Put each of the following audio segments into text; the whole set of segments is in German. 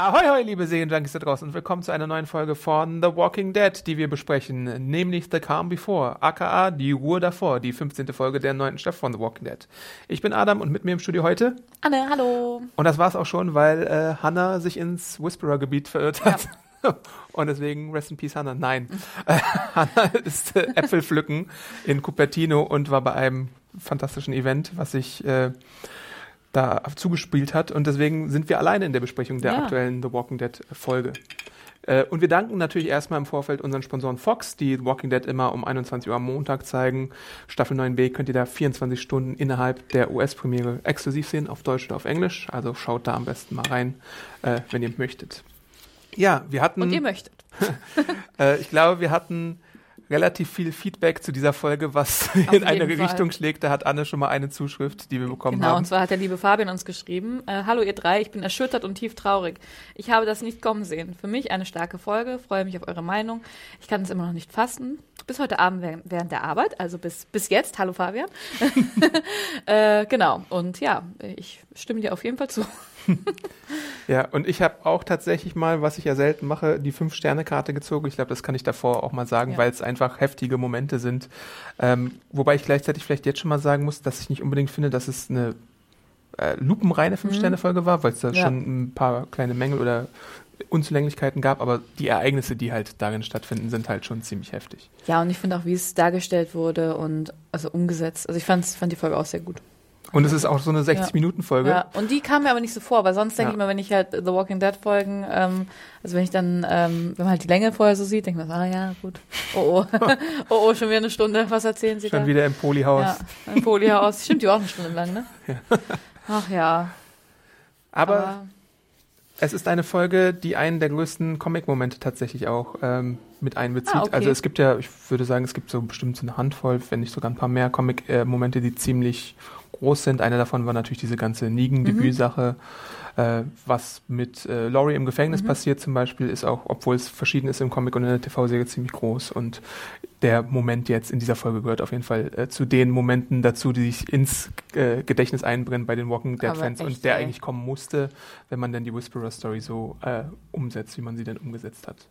Ahoi, hoi, liebe Serienjunkies da draußen und willkommen zu einer neuen Folge von The Walking Dead, die wir besprechen, nämlich The Calm Before, aka Die Ruhe davor, die 15. Folge der neunten Staffel von The Walking Dead. Ich bin Adam und mit mir im Studio heute Anne, hallo. und das war's auch schon, weil äh, Hannah sich ins Whisperer-Gebiet verirrt hat. Und deswegen Rest in Peace Hannah. Nein. Hannah ist äh, Äpfel pflücken in Cupertino und war bei einem fantastischen Event, was sich äh, da zugespielt hat. Und deswegen sind wir alleine in der Besprechung der Ja. aktuellen The Walking Dead Folge. Äh, und wir danken natürlich erstmal im Vorfeld unseren Sponsoren Fox, die The Walking Dead immer um 21 Uhr am Montag zeigen. Staffel 9b könnt ihr da 24 Stunden innerhalb der US-Premiere exklusiv sehen, auf Deutsch oder auf Englisch. Also schaut da am besten mal rein, äh, wenn ihr möchtet. Ja, wir hatten. Und ihr möchtet. Äh, ich glaube, wir hatten relativ viel Feedback zu dieser Folge, was in eine Fall. Richtung schlägt. Da hat Anne schon mal eine Zuschrift, die wir bekommen Genau, haben. und zwar hat der liebe Fabian uns geschrieben, äh, Hallo ihr drei, ich bin erschüttert und tief traurig. Ich habe das nicht kommen sehen. Für mich eine starke Folge, freue mich auf eure Meinung. Ich kann es immer noch nicht fassen. Bis heute Abend während- während der Arbeit, also bis, bis jetzt. Hallo Fabian. äh, genau, und ja, ich stimme dir auf jeden Fall zu. Ja, und ich habe auch tatsächlich mal, was ich ja selten mache, die Fünf-Sterne-Karte gezogen. Ich glaube, das kann ich davor auch mal sagen, Ja. weil es einfach heftige Momente sind. Ähm, wobei ich gleichzeitig vielleicht jetzt schon mal sagen muss, dass ich nicht unbedingt finde, dass es eine äh, lupenreine Fünf-Sterne-Folge war, weil es da Mhm. Ja. schon ein paar kleine Mängel oder Unzulänglichkeiten gab, aber die Ereignisse, die halt darin stattfinden, sind halt schon ziemlich heftig. Ja, und ich finde auch, wie es dargestellt wurde und also umgesetzt. Also ich fand's, fand die Folge auch sehr gut. Und es ist auch so eine 60-Minuten-Folge. Ja, und die kam mir aber nicht so vor, weil sonst denke Ja. ich immer, wenn ich halt The Walking Dead Folgen, ähm, also wenn ich dann, ähm, wenn man halt die Länge vorher so sieht, denke ich mir, so, ah ja, gut. Oh oh. oh oh, schon wieder eine Stunde. Was erzählen Sie Schon da? wieder im Polyhaus. Ja, ein Foliehaus. Stimmt, die war auch eine Stunde lang, ne? Ach ja. Aber es ist eine Folge, die einen der größten Comic-Momente tatsächlich auch ähm, mit einbezieht. Ah, okay. Also es gibt ja, ich würde sagen, es gibt so bestimmt so eine Handvoll, wenn nicht sogar ein paar mehr Comic-Momente, die ziemlich groß sind. Einer davon war natürlich diese ganze Negan-Debüt-Sache. Äh, was mit äh, Laurie im Gefängnis passiert zum Beispiel, ist auch, obwohl es verschieden ist im Comic und in der TV-Serie, ziemlich groß. Und der Moment jetzt in dieser Folge gehört auf jeden Fall äh, zu den Momenten dazu, die sich ins äh, Gedächtnis einbrennen bei den Walking Dead-Fans und der ey. eigentlich kommen musste, wenn man dann die Whisperer-Story so äh, umsetzt, wie man sie denn umgesetzt hat.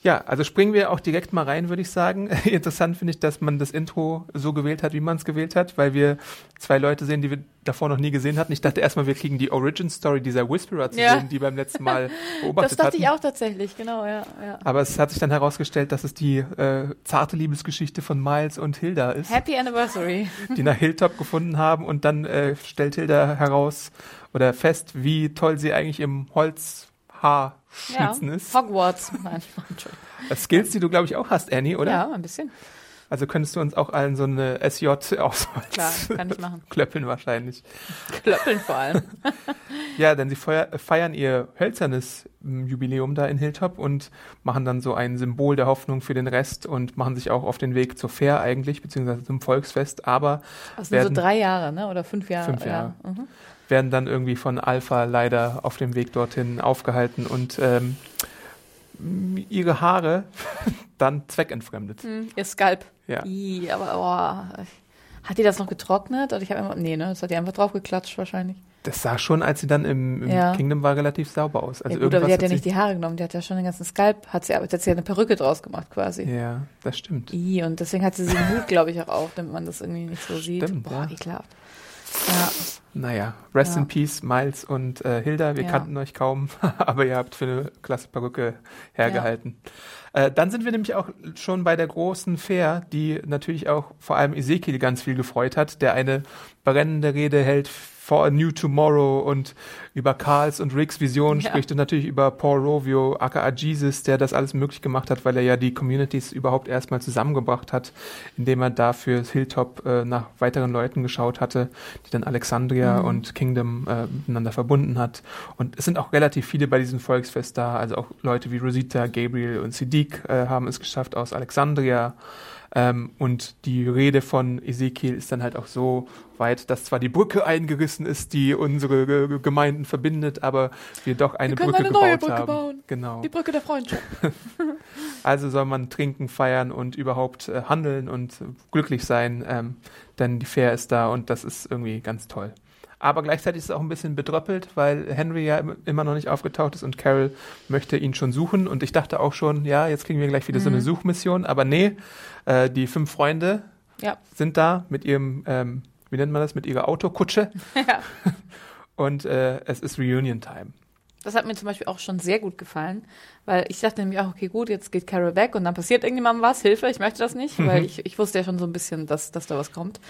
Ja, also springen wir auch direkt mal rein, würde ich sagen. Interessant finde ich, dass man das Intro so gewählt hat, wie man es gewählt hat, weil wir zwei Leute sehen, die wir davor noch nie gesehen hatten. Ich dachte erstmal, wir kriegen die Origin-Story dieser Whisperer zu Ja. sehen, die beim letzten Mal Das beobachtet dachte hatten. ich auch tatsächlich, genau, ja. ja. Aber es hat sich dann herausgestellt, dass es die äh, zarte Liebesgeschichte von Miles und Hilda ist, Happy Anniversary. die nach Hilltop gefunden haben und dann äh, stellt Hilda heraus oder fest, wie toll sie eigentlich im Holzhaar Ja. ist. Hogwarts. Nein, Skills, die du, glaube ich, auch hast, Annie, oder? Ja, ein bisschen. Also könntest du uns auch allen so eine SJ aus Klar, kann ich machen. Klöppeln wahrscheinlich. Klöppeln vor allem. Ja, denn sie feier, feiern ihr hölzernes ähm, Jubiläum da in Hilltop und machen dann so ein Symbol der Hoffnung für den Rest und machen sich auch auf den Weg zur Fair eigentlich, beziehungsweise zum Volksfest, aber Das sind so drei Jahre, ne? Oder fünf Jahre. Fünf Jahre. Ja. Mhm. Werden dann irgendwie von Alpha leider auf dem Weg dorthin aufgehalten und ähm, ihre Haare dann zweckentfremdet. Hm, Ihr Skalp. Ja. Ih, aber oh, hat die das noch getrocknet? Oder ich habe immer, nee, ne? Das hat die einfach draufgeklatscht wahrscheinlich. Das sah schon, als sie dann im, im Ja. Kingdom war, relativ sauber aus. Also ja, gut, aber die hat ja nicht die Haare genommen, die hat ja schon den ganzen Skalp, hat sie, hat sie ja eine Perücke draus gemacht quasi. Ja, das stimmt. I, und deswegen hat sie sie den Hut, glaube ich, auch auf, damit man das irgendwie nicht so sieht. Stimmt, Boah, ja. ekelhaft. Ja, Naja, Rest Ja. in Peace, Miles und äh, Hilda. Wir Ja. kannten euch kaum, aber ihr habt für eine klasse Perücke hergehalten. Äh, dann sind wir nämlich auch schon bei der großen Fair, die natürlich auch vor allem Ezekiel ganz viel gefreut hat, der eine brennende Rede hält For a New Tomorrow und über Karls und Ricks Vision Ja. spricht und natürlich über Paul Rovio, aka Jesus, der das alles möglich gemacht hat, weil er ja die Communities überhaupt erstmal zusammengebracht hat, indem er dafür Hilltop äh, nach weiteren Leuten geschaut hatte, die dann Alexandria und Kingdom äh, miteinander verbunden hat. Und es sind auch relativ viele bei diesem Volksfest da, also auch Leute wie Rosita, Gabriel und Siddiq äh, haben es geschafft aus Alexandria. Ähm, und die Rede von Ezekiel ist dann halt auch so weit, dass zwar die Brücke eingerissen ist, die unsere Ge- Gemeinden verbindet, aber wir doch eine Wir können Brücke eine gebaut neue Brücke haben. bauen. Genau. Die Brücke der Freundschaft. Also soll man trinken, feiern und überhaupt äh, handeln und äh, glücklich sein, ähm, denn die Fair ist da und das ist irgendwie ganz toll. Aber gleichzeitig ist es auch ein bisschen bedröppelt, weil Henry ja im- immer noch nicht aufgetaucht ist und Carol möchte ihn schon suchen. Und ich dachte auch schon, ja, jetzt kriegen wir gleich wieder so eine Suchmission. Aber nee, äh, die fünf Freunde Ja. sind da mit ihrem, ähm, wie nennt man das, mit ihrer Autokutsche. ja. Und äh, es ist Reunion Time. Das hat mir zum Beispiel auch schon sehr gut gefallen, weil ich dachte nämlich auch, okay, gut, jetzt geht Carol weg und dann passiert irgendjemandem was, Hilfe, ich möchte das nicht, weil ich, ich wusste ja schon so ein bisschen, dass, dass da was kommt.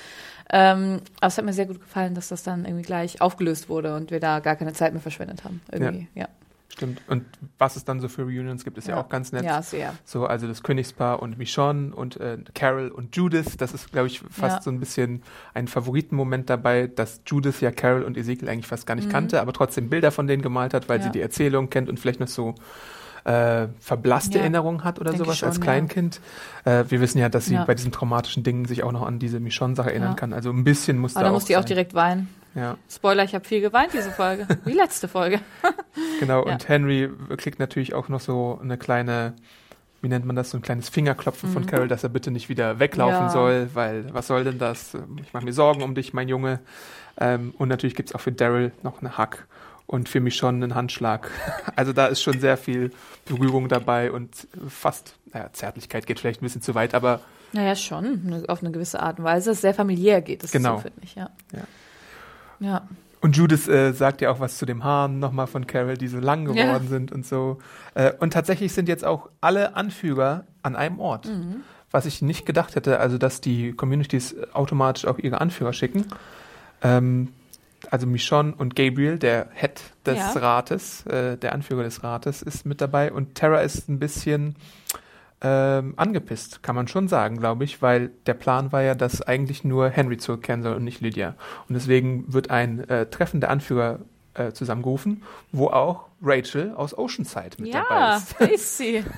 Ähm, aber es hat mir sehr gut gefallen, dass das dann irgendwie gleich aufgelöst wurde und wir da gar keine Zeit mehr verschwendet haben. Irgendwie, ja. Stimmt. Und was es dann so für Reunions gibt, ist ja, auch ganz nett. Ja, sehr. So, also das Königspaar und Michonne und äh, Carol und Judith, das ist, glaube ich, fast Ja. so ein bisschen ein Favoritenmoment dabei, dass Judith ja Carol und Ezekiel eigentlich fast gar nicht kannte, aber trotzdem Bilder von denen gemalt hat, weil Mhm. Ja. sie die Erzählung kennt und vielleicht noch so äh, verblasste Ja, Erinnerungen hat oder denke sowas schon, als ja. Kleinkind. Äh, wir wissen ja, dass sie Ja. bei diesen traumatischen Dingen sich auch noch an diese Michonne-Sache erinnern Ja. kann. Also ein bisschen muss Aber da da auch musste ich auch direkt weinen. Ja. Spoiler, ich habe viel geweint, diese Folge. Wie letzte Folge. Genau, Ja. und Henry kriegt natürlich auch noch so eine kleine, wie nennt man das, so ein kleines Fingerklopfen von Carol, dass er bitte nicht wieder weglaufen Mhm. Ja. soll, weil was soll denn das? Ich mache mir Sorgen um dich, mein Junge. Ähm, und natürlich gibt's auch für Daryl noch eine Hack und für mich schon einen Handschlag. Also da ist schon sehr viel Berührung dabei und fast, naja, Zärtlichkeit geht vielleicht ein bisschen zu weit, aber Naja, schon, ne- auf eine gewisse Art und Weise. Sehr familiär geht es Genau. so, finde ich, ja. Ja. Ja. Und Judith äh, sagt ja auch was zu den Haaren nochmal von Carol, die so lang Ja. geworden sind und so. Äh, und tatsächlich sind jetzt auch alle Anführer an einem Ort. Mhm. Was ich nicht gedacht hätte, also dass die Communities automatisch auch ihre Anführer schicken. Ähm, also Michonne und Gabriel, der Head des Ja. Rates, äh, der Anführer des Rates, ist mit dabei. Und Terra ist ein bisschen ähm, angepisst, kann man schon sagen, glaube ich, weil der Plan war ja, dass eigentlich nur Henry zurückkehren soll und nicht Lydia. Und deswegen wird ein äh, Treffen der Anführer äh, zusammengerufen, wo auch Rachel aus Oceanside mit dabei Ja, ist. da ist sie.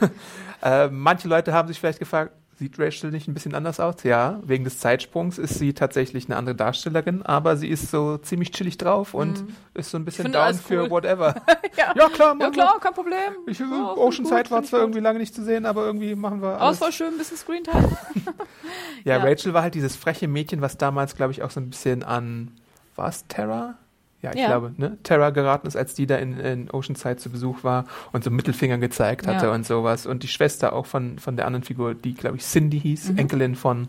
Äh, manche Leute haben sich vielleicht gefragt, sieht Rachel nicht ein bisschen anders aus? Ja, wegen des Zeitsprungs ist sie tatsächlich eine andere Darstellerin, aber sie ist so ziemlich chillig drauf und ist so ein bisschen down für cool. whatever. ja. ja, klar, ja, machen klar, kein Problem. Ich, Ja, find Oceanside gut, war zwar irgendwie lange nicht zu sehen, aber irgendwie machen wir alles. es war schön, ein bisschen Screentime. Ja, Ja. Rachel war halt dieses freche Mädchen, was damals, glaube ich, auch so ein bisschen an, war es Terra? Ja, ich Ja. glaube, ne? Terra geraten ist, als die da in, in Oceanside zu Besuch war und so Mittelfinger gezeigt hatte Ja. und sowas. Und die Schwester auch von, von der anderen Figur, die, glaube ich, Cindy hieß, Mhm. Enkelin von,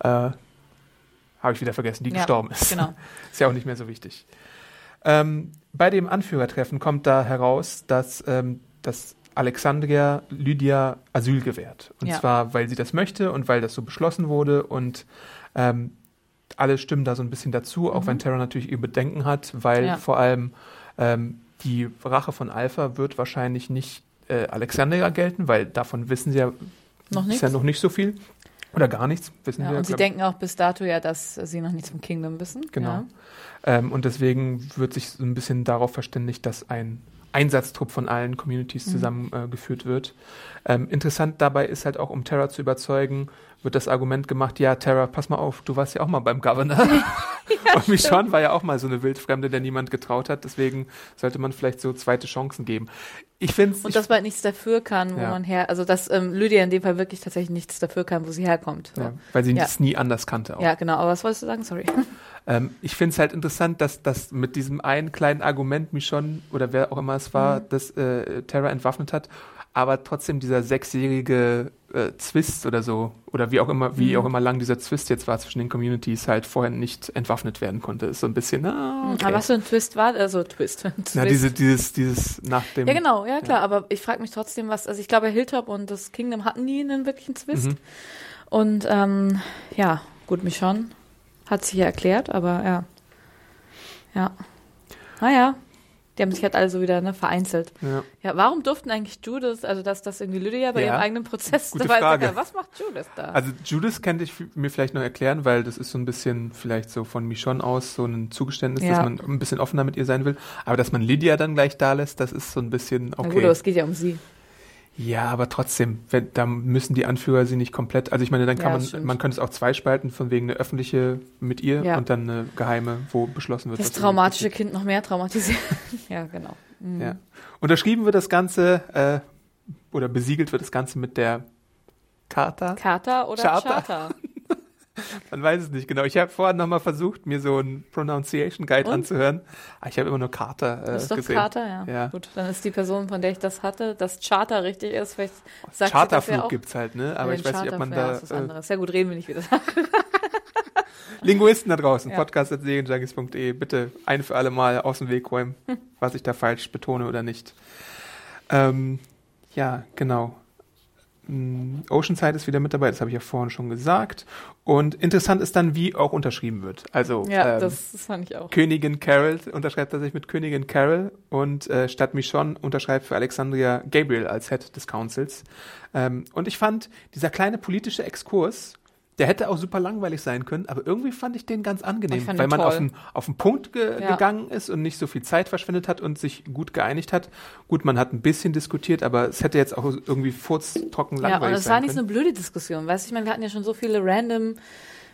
äh, habe ich wieder vergessen, die Ja, gestorben ist. Genau. Ist ja auch nicht mehr so wichtig. Ähm, bei dem Anführertreffen kommt da heraus, dass, ähm, dass Alexandria Lydia Asyl gewährt. Und zwar, weil sie das möchte und weil das so beschlossen wurde und ähm, alle stimmen da so ein bisschen dazu, auch Mhm. wenn Terra natürlich ihr Bedenken hat, weil Ja. vor allem ähm, die Rache von Alpha wird wahrscheinlich nicht äh, Alexandria gelten, weil davon wissen sie ja, Noch ist ja noch nicht so viel. Oder gar nichts, wissen Ja, wir. und sie denken auch bis dato ja, dass sie noch nichts vom Kingdom wissen. Genau. Ja. Ähm, und deswegen wird sich so ein bisschen darauf verständigt, dass ein Einsatztrupp von allen Communities Mhm. zusammengeführt äh, wird. Ähm, interessant dabei ist halt auch, um Terra zu überzeugen, wird das Argument gemacht, ja, Terra, pass mal auf, du warst ja auch mal beim Governor. und Michonne war ja auch mal so eine Wildfremde, der niemand getraut hat. Deswegen sollte man vielleicht so zweite Chancen geben. Ich finde Und dass man nichts dafür kann, wo Ja. man her, also dass ähm, Lydia in dem Fall wirklich tatsächlich nichts dafür kann, wo sie herkommt. So. ja, weil sie Ja. es nie anders kannte auch. Ja, genau. Aber was wolltest du sagen? Sorry. Ähm, ich finde es halt interessant, dass das mit diesem einen kleinen Argument Michonne oder wer auch immer es war, Mhm. das äh, Terra entwaffnet hat, aber trotzdem dieser sechsjährige äh, Zwist oder so oder wie auch immer, wie Mhm. auch immer lang dieser Zwist jetzt war zwischen den Communities halt vorher nicht entwaffnet werden konnte. Ist so ein bisschen, ah, okay. Aber was für ein Twist war, also Twist. Twist. Na, diese, dieses, dieses nach dem. ja, genau, ja klar, aber ich frage mich trotzdem, was, also ich glaube, Hilltop und das Kingdom hatten nie einen wirklichen Twist. Mhm. Und ähm, ja, gut, Michonne hat sich ja erklärt, aber ja. Ja. Naja. Die haben sich halt alle so wieder ne, vereinzelt. Ja. Ja, warum durften eigentlich Judith, also dass das irgendwie Lydia bei Ja. ihrem eigenen Prozess Gute dabei Frage. ist? Was macht Judith da? Also Judas könnte ich mir vielleicht noch erklären, weil das ist so ein bisschen vielleicht so von Michonne aus so ein Zugeständnis, Ja. dass man ein bisschen offener mit ihr sein will. Aber dass man Lydia dann gleich da lässt, das ist so ein bisschen Na gut, okay. aber es geht ja um sie. Ja, aber trotzdem, wenn, da müssen die Anführer sie nicht komplett. Also ich meine, dann Ja, kann das man, stimmt. man könnte es auch zweispalten, von wegen eine öffentliche mit ihr Ja. und dann eine geheime, wo beschlossen wird. Das traumatische Kind noch mehr traumatisiert. ja, genau. Mhm. Ja. Unterschrieben wird das Ganze äh, oder besiegelt wird das Ganze mit der Charta. Carter oder Charter. Charter? Man weiß es nicht genau. Ich habe vorhin nochmal versucht, mir so einen Pronunciation Guide Und? anzuhören. Aber ich habe immer nur Charta äh, Das ist doch gesehen. Carter, ja. Ja. Gut, dann ist die Person, von der ich das hatte, dass Charter richtig ist. Vielleicht sagt das ja Charterflug auch. gibt's halt, ne? Aber ich weiß nicht, ob man Charter, ja, da ist was äh, anderes. Ja gut, reden wir nicht wieder. Linguisten da draußen, Ja. podcast.serienjunkies.de, bitte ein für alle Mal aus dem Weg räumen, was ich da falsch betone oder nicht. Ähm, ja, genau. Mm, Oceanside ist wieder mit dabei, das habe ich ja vorhin schon gesagt. Und interessant ist dann, wie auch unterschrieben wird. Also ja, ähm, das, das fand ich auch. Königin Carol unterschreibt tatsächlich mit Königin Carol und äh, statt Michonne unterschreibt für Alexandria Gabriel als Head des Councils. Ähm, und ich fand, dieser kleine politische Exkurs, der hätte auch super langweilig sein können, aber irgendwie fand ich den ganz angenehm, weil man auf den, auf den Punkt ge Ja. gegangen ist und nicht so viel Zeit verschwendet hat und sich gut geeinigt hat. Gut, man hat ein bisschen diskutiert, aber es hätte jetzt auch irgendwie furztrocken Ja, langweilig und es sein war nicht so können. eine blöde Diskussion. Weißt du, ich meine, wir hatten ja schon so viele random,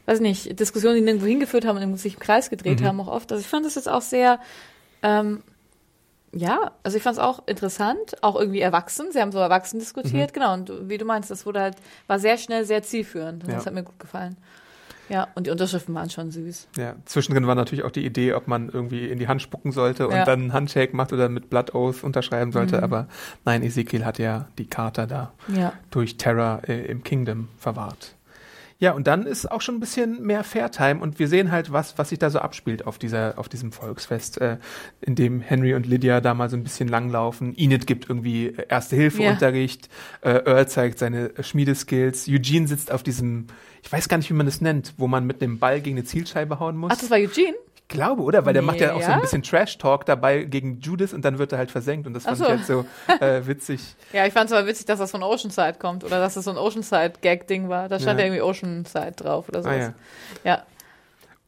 weiß nicht, Diskussionen, die nirgendwo hingeführt haben und sich im Kreis gedreht Mhm. haben, auch oft. Also ich fand das jetzt auch sehr, ähm, ja, also ich fand es auch interessant, auch irgendwie erwachsen. Sie haben so erwachsen Mhm. diskutiert, genau. Und wie du meinst, das wurde halt, war sehr schnell sehr zielführend. Das Ja. hat mir gut gefallen. Ja, und die Unterschriften waren schon süß. Ja, zwischendrin war natürlich auch die Idee, ob man irgendwie in die Hand spucken sollte und Ja. dann einen Handshake macht oder mit Blood Oath unterschreiben sollte. Mhm. Aber nein, Ezekiel hat ja die Karte da Ja. durch Terror äh, im Kingdom verwahrt. Ja, und dann ist auch schon ein bisschen mehr Fairtime und wir sehen halt, was, was sich da so abspielt auf, dieser, auf diesem Volksfest, äh, in dem Henry und Lydia da mal so ein bisschen langlaufen. Enid gibt irgendwie äh, Erste-Hilfe-Unterricht, äh, Earl zeigt seine äh, Schmiedeskills, Eugene sitzt auf diesem, ich weiß gar nicht, wie man das nennt, wo man mit einem Ball gegen eine Zielscheibe hauen muss. Ach, das war Eugene? Ich glaube, oder? Weil der Nee, macht ja auch so ja? ein bisschen Trash-Talk dabei gegen Judith und dann wird er halt versenkt und das fand so. ich halt so äh, witzig. Ja, ich fand es aber witzig, dass das von Oceanside kommt oder dass das so ein Oceanside-Gag-Ding war. Da stand Ja. ja irgendwie Oceanside drauf oder Ah, sowas. ja. ja.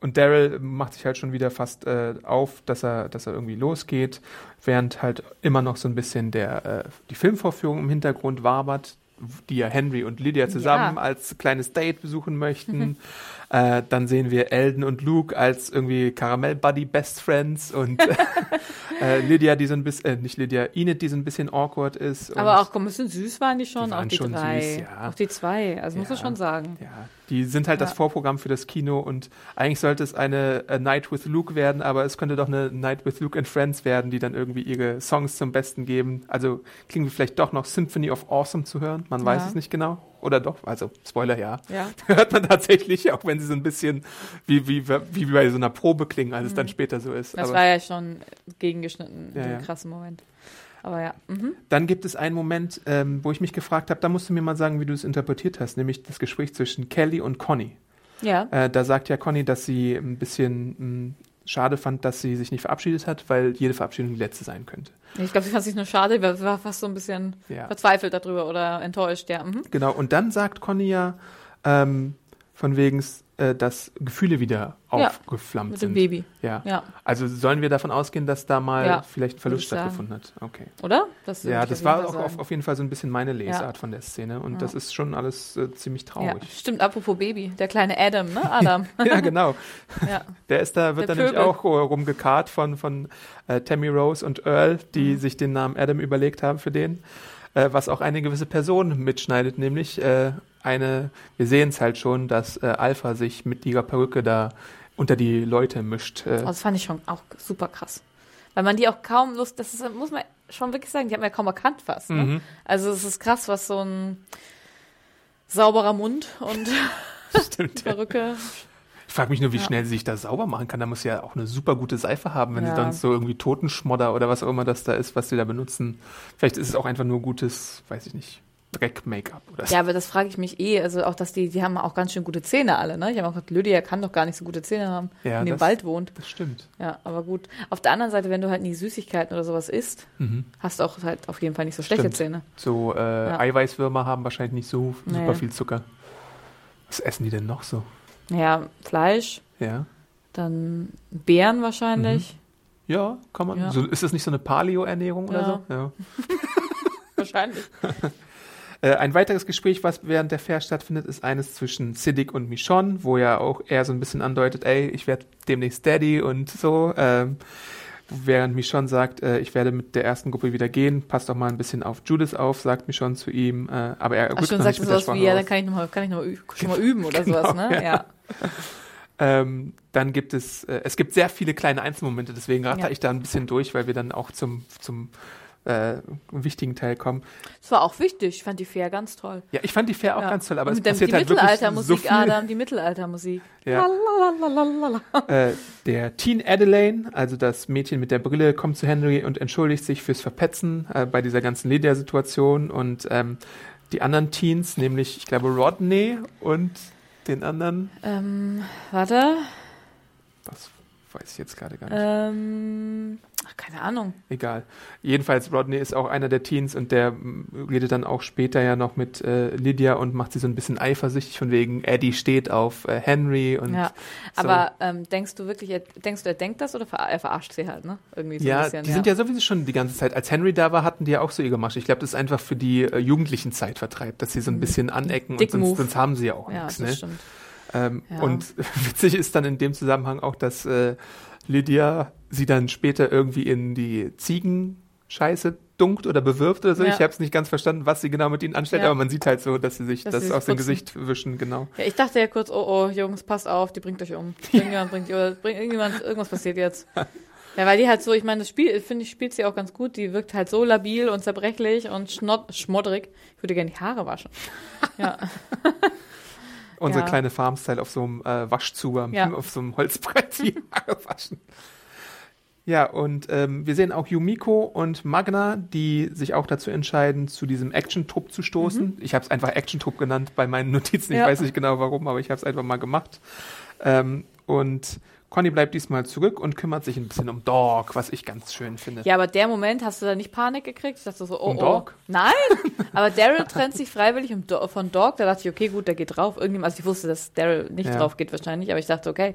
Und Daryl macht sich halt schon wieder fast äh, auf, dass er, dass er irgendwie losgeht, während halt immer noch so ein bisschen der, äh, die Filmvorführung im Hintergrund wabert, die ja Henry und Lydia zusammen Ja. als kleines Date besuchen möchten. äh, dann sehen wir Elden und Luke als irgendwie Karamell-Buddy Best Friends und äh, Lydia, die so ein bisschen, äh, nicht Lydia, Enid, die so ein bisschen awkward ist. Aber auch komm, ein bisschen süß waren die schon, Die waren auch die schon drei. süß, ja. Auch die zwei, also muss Ja. man schon sagen. Ja, die sind halt das Ja. Vorprogramm für das Kino und eigentlich sollte es eine A Night with Luke werden, aber es könnte doch eine Night with Luke and Friends werden, die dann irgendwie ihre Songs zum Besten geben. Also klingen wir vielleicht doch noch Symphony of Awesome zu hören, man weiß es nicht genau. Oder doch, also Spoiler, ja. Ja. Hört man tatsächlich, auch wenn sie so ein bisschen wie, wie, wie bei so einer Probe klingen, als es dann später so ist. Mhm. Das Aber war ja schon gegengeschnitten, Ja, in ja. einem krassen Moment. Aber ja. Mhm. Dann gibt es einen Moment, ähm, wo ich mich gefragt habe, da musst du mir mal sagen, wie du es interpretiert hast, nämlich das Gespräch zwischen Kelly und Conny. Ja. Äh, da sagt ja Conny, dass sie ein bisschen mh, schade fand, dass sie sich nicht verabschiedet hat, weil jede Verabschiedung die letzte sein könnte. Ich glaube, sie fand es nicht nur schade, sie war fast so ein bisschen Ja. verzweifelt darüber oder enttäuscht, ja. Mhm. Genau, und dann sagt Conny ja ähm, von wegen, äh, dass Gefühle wieder Ja, aufgeflammt Mit sind. dem Baby. Ja. Ja. Also sollen wir davon ausgehen, dass da mal Ja, vielleicht ein Verlust stattgefunden hat? Okay. Oder? Das Ja, das war auch auf, auf jeden Fall so ein bisschen meine Lesart von der Szene und das ist schon alles äh, ziemlich traurig. stimmt, apropos Baby, der kleine Adam, ne? Adam. Ja, genau. ja. Der ist da, wird Der da nämlich Pöbel. auch äh, rumgekarrt von, von äh, Tammy Rose und Earl, die Mhm. sich den Namen Adam überlegt haben für den. Äh, was auch eine gewisse Person mitschneidet, nämlich äh, eine, wir sehen es halt schon, dass äh, Alpha sich mit ihrer Perücke da unter die Leute mischt. Äh, Oh, das fand ich schon auch super krass. Weil man die auch kaum Lust, das ist, muss man schon wirklich sagen, die hat man ja kaum erkannt fast. Ne? Mhm. Also es ist krass, was so ein sauberer Mund und stimmt. Perücke. Ich frage mich nur, wie Ja. schnell sie sich das sauber machen kann. Da muss sie ja auch eine super gute Seife haben, wenn Ja. sie sonst so irgendwie Totenschmodder oder was auch immer das da ist, was sie da benutzen. Vielleicht ist es auch einfach nur gutes, weiß ich nicht, Dreck-Make-up oder so. Ja, aber das frage ich mich eh. Also auch, dass die, die haben auch ganz schön gute Zähne alle, ne? Ich habe auch gedacht, Lydia kann doch gar nicht so gute Zähne haben, Ja, in dem das- Wald wohnt. Das stimmt. Ja, aber gut. Auf der anderen Seite, wenn du halt nie Süßigkeiten oder sowas isst, hast du auch halt auf jeden Fall nicht so schlechte Mhm. Stimmt. Zähne. So äh, Eiweißwürmer haben wahrscheinlich nicht so super viel Zucker. Was essen die denn noch so? Ja, Fleisch, Ja. dann Beeren wahrscheinlich. Ja, kann man. Ja. So, ist das nicht so eine Paleo-Ernährung oder Ja. so? Ja. Wahrscheinlich. Äh, ein weiteres Gespräch, was während der Fair stattfindet, ist eines zwischen Siddiq und Michonne, wo ja auch er so ein bisschen andeutet, ey, ich werde demnächst Daddy und so. Ähm, während Michonne sagt, äh, ich werde mit der ersten Gruppe wieder gehen, passt doch mal ein bisschen auf Judith auf, sagt Michonne zu ihm. Äh, aber er Ach noch sagt sowas wie, ja, dann kann ich, noch mal, kann ich noch mal, schon mal üben oder Genau, sowas, ne? ja. Ja. Ähm, dann gibt es, äh, es gibt sehr viele kleine Einzelmomente, deswegen rate Ja. ich da ein bisschen durch, weil wir dann auch zum, zum äh, wichtigen Teil kommen. Das war auch wichtig. Ich fand die Fair ganz toll. Ja, ich fand die Fair auch ja. ganz toll, aber Und es passiert die halt wirklich so Mittelaltermusik, viel. Adam, die Mittelaltermusik. Ja. Äh, der Teen Adelaine, also das Mädchen mit der Brille, kommt zu Henry und entschuldigt sich fürs Verpetzen äh, bei dieser ganzen Lydia-Situation. Und ähm, die anderen Teens, nämlich, ich glaube, Rodney und den anderen, Ähm, warte. das weiß ich jetzt gerade gar nicht. Ähm, ach, keine Ahnung. Egal. Jedenfalls, Rodney ist auch einer der Teens und der redet dann auch später ja noch mit äh, Lydia und macht sie so ein bisschen eifersüchtig von wegen, Eddie steht auf äh, Henry und Ja, so. aber ähm, denkst du wirklich, er, denkst du, er denkt das oder ver er verarscht sie halt, ne? Irgendwie so ein ja, bisschen. die sind ja sowieso schon die ganze Zeit. Als Henry da war, hatten die ja auch so ihr gemacht. Ich glaube, das ist einfach für die äh, jugendlichen Zeitvertreib, dass sie so ein bisschen anecken und Dick sonst, Move. sonst haben sie ja auch Mhm. ja, nichts. das Ne? stimmt. Ähm, Ja. Und witzig ist dann in dem Zusammenhang auch, dass äh, Lydia sie dann später irgendwie in die Ziegenscheiße dunkt oder bewirft oder so. Ja. Ich habe es nicht ganz verstanden, was sie genau mit ihnen anstellt, Ja. aber man sieht halt so, dass sie sich Dass das sie aus dem. Gesicht wischen, genau. Ja, ich dachte ja kurz, oh oh, Jungs, passt auf, die bringt euch um. Irgendjemand bringt, oder bringt irgendjemand, irgendwas passiert jetzt. Ja, weil die halt so, ich meine, das Spiel, finde ich, spielt sie auch ganz gut. Die wirkt halt so labil und zerbrechlich und schnott, schmoddrig. Ich würde gerne die Haare waschen. Ja, Unsere Ja. kleine Farmstyle auf so einem äh, Waschzuber, Ja. auf so einem Holzbrett die Haare waschen. Ja, und ähm, wir sehen auch Yumiko und Magna, die sich auch dazu entscheiden, zu diesem Action-Trupp zu stoßen. Ich habe es einfach Action-Trupp genannt bei meinen Notizen. Ich Mhm. Ja. weiß nicht genau warum, aber ich habe es einfach mal gemacht. Ähm, und Conny bleibt diesmal zurück und kümmert sich ein bisschen um Dog, was ich ganz schön finde. ja, aber der Moment, hast du da nicht Panik gekriegt? Ich dachte so, oh Um oh. Dog? Nein, aber Daryl trennt sich freiwillig von Dog. Da dachte ich, okay, gut, der geht drauf. Irgendjemand, also ich wusste, dass Daryl nicht Ja. drauf geht wahrscheinlich, aber ich dachte, okay,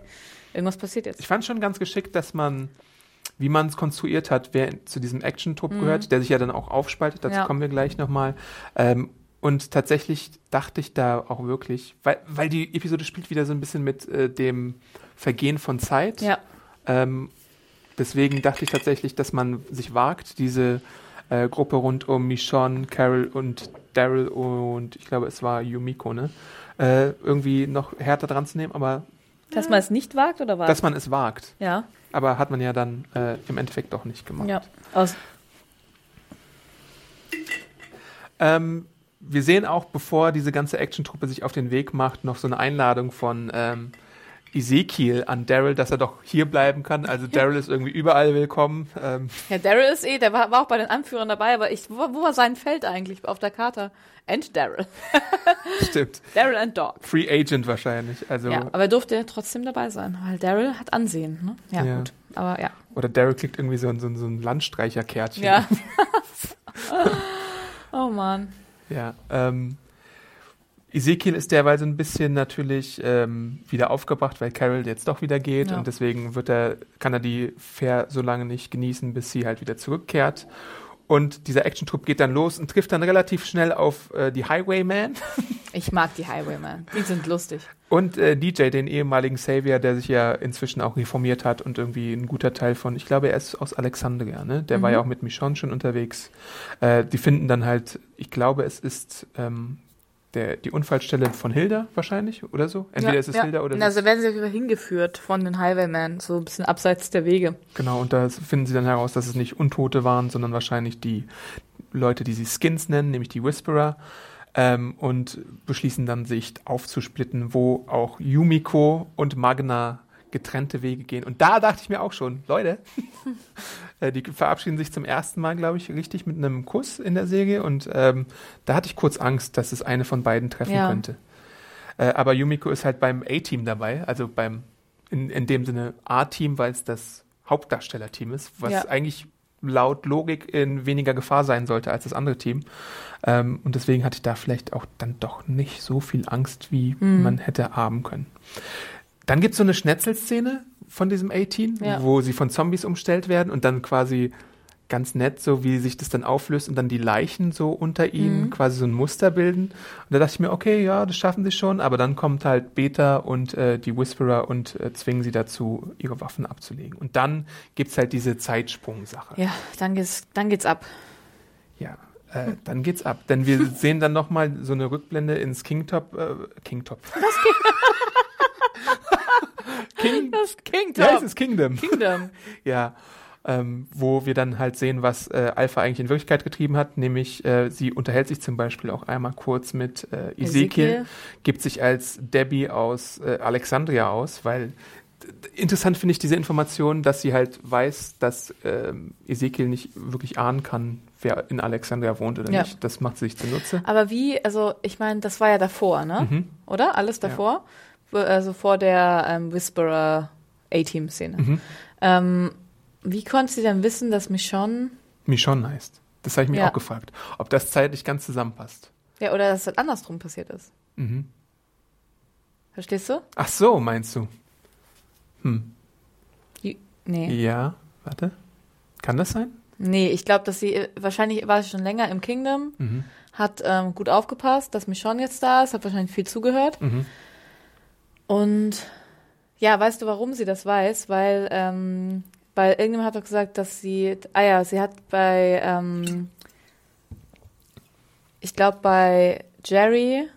irgendwas passiert jetzt. Ich fand schon ganz geschickt, dass man, wie man es konstruiert hat, wer zu diesem Action-Trupp Mhm. gehört, der sich ja dann auch aufspaltet, dazu Ja. kommen wir gleich nochmal. Ähm, und tatsächlich dachte ich da auch wirklich, weil, weil die Episode spielt wieder so ein bisschen mit äh, dem Vergehen von Zeit. Ja, Ähm, deswegen dachte ich tatsächlich, dass man sich wagt, diese äh, Gruppe rund um Michonne, Carol und Daryl und ich glaube, es war Yumiko, ne? Äh, irgendwie noch härter dran zu nehmen, aber dass man es nicht wagt oder was? dass man es wagt. ja, Aber hat man ja dann äh, im Endeffekt doch nicht gemacht. ja. Aus, Ähm, wir sehen auch, bevor diese ganze Action-Truppe sich auf den Weg macht, noch so eine Einladung von ähm, Ezekiel an Daryl, dass er doch hier bleiben kann. Also Daryl ist irgendwie überall willkommen. Ähm, Ja, Daryl ist eh, der war, war auch bei den Anführern dabei, aber ich, wo, wo war sein Feld eigentlich auf der Karte? And Daryl. stimmt. Daryl and Dog. Free Agent wahrscheinlich. Also, Ja, aber er durfte trotzdem dabei sein, weil Daryl hat Ansehen. Ne? Ja, Ja. gut. Aber ja. Oder Daryl kriegt irgendwie so ein, so ein, so ein Landstreicherkärtchen. Ja. oh Mann. Ja, ähm, Ezekiel ist derweil so ein bisschen natürlich ähm, wieder aufgebracht, weil Carol jetzt doch wieder geht Ja. und deswegen wird er, kann er die Fair so lange nicht genießen, bis sie halt wieder zurückkehrt. Und dieser Action-Trupp geht dann los und trifft dann relativ schnell auf äh, die Highwayman Ich mag die Highwaymen. Die sind lustig. und äh, DJ, den ehemaligen Savior, der sich ja inzwischen auch reformiert hat und irgendwie ein guter Teil von, ich glaube, er ist aus Alexandria, ne? Der war ja auch mit Michonne schon unterwegs. Äh, die finden dann halt, ich glaube, es ist ähm, der, die Unfallstelle von Hilda wahrscheinlich oder so. Entweder ja, ist es ja. Hilda oder Also so. werden sie hingeführt von den Highwaymen, so ein bisschen abseits der Wege. Genau, und da finden sie dann heraus, dass es nicht Untote waren, sondern wahrscheinlich die Leute, die sie Skins nennen, nämlich die Whisperer. Ähm, und beschließen dann, sich aufzusplitten, wo auch Yumiko und Magna getrennte Wege gehen. Und da dachte ich mir auch schon, Leute, äh, die verabschieden sich zum ersten Mal, glaube ich, richtig mit einem Kuss in der Serie. Und ähm, da hatte ich kurz Angst, dass es eine von beiden treffen Ja. könnte. Äh, aber Yumiko ist halt beim A-Team dabei, also beim in, in dem Sinne A-Team, weil es das Hauptdarstellerteam ist, was Ja. eigentlich laut Logik in weniger Gefahr sein sollte als das andere Team. Ähm, und deswegen hatte ich da vielleicht auch dann doch nicht so viel Angst, wie Mhm. man hätte haben können. Dann gibt es so eine Schnetzelszene von diesem A-Team, Ja. wo sie von Zombies umstellt werden und dann quasi ganz nett, so wie sich das dann auflöst und dann die Leichen so unter ihnen Mhm. quasi so ein Muster bilden. Und da dachte ich mir, okay, ja, das schaffen sie schon, aber dann kommt halt Beta und äh, die Whisperer und äh, zwingen sie dazu, ihre Waffen abzulegen. Und dann gibt's halt diese Zeitsprung-Sache. Ja, dann geht's, dann geht's ab. Ja, äh, dann geht's ab. Denn wir sehen dann nochmal so eine Rückblende ins Kingtop. Äh, Kingtop. King, Das Kingdom. ja, es ist Kingdom. Kingdom. Ja, ähm, wo wir dann halt sehen, was äh, Alpha eigentlich in Wirklichkeit getrieben hat, nämlich äh, sie unterhält sich zum Beispiel auch einmal kurz mit äh, Ezekiel, Ezekiel. gibt sich als Debbie aus äh, Alexandria aus, weil interessant finde ich diese Information, dass sie halt weiß, dass ähm, Ezekiel nicht wirklich ahnen kann, wer in Alexandria wohnt oder Ja. nicht. Das macht sie sich zunutze. Aber wie, also ich meine, das war ja davor, ne? Mhm. Oder? Alles davor? Wo- Also vor der ähm, Whisperer A-Team-Szene. Mhm. Ähm, wie konnte sie denn wissen, dass Michonne, Michonne heißt. Das habe ich mir Ja. auch gefragt, ob das zeitlich ganz zusammenpasst. ja, oder dass das andersrum passiert ist? Mhm. Verstehst du? Ach so, meinst du? Hm. Die, nee. Ja, warte. Kann das sein? Nee, ich glaube, dass sie, äh, wahrscheinlich war sie schon länger im Kingdom, Mhm. hat ähm, gut aufgepasst, dass Michonne jetzt da ist, hat wahrscheinlich viel zugehört. Mhm. Und ja, weißt du, warum sie das weiß? Weil, ähm, weil irgendjemand hat doch gesagt, dass sie, ah ja, sie hat bei, ähm, ich glaube bei Jerry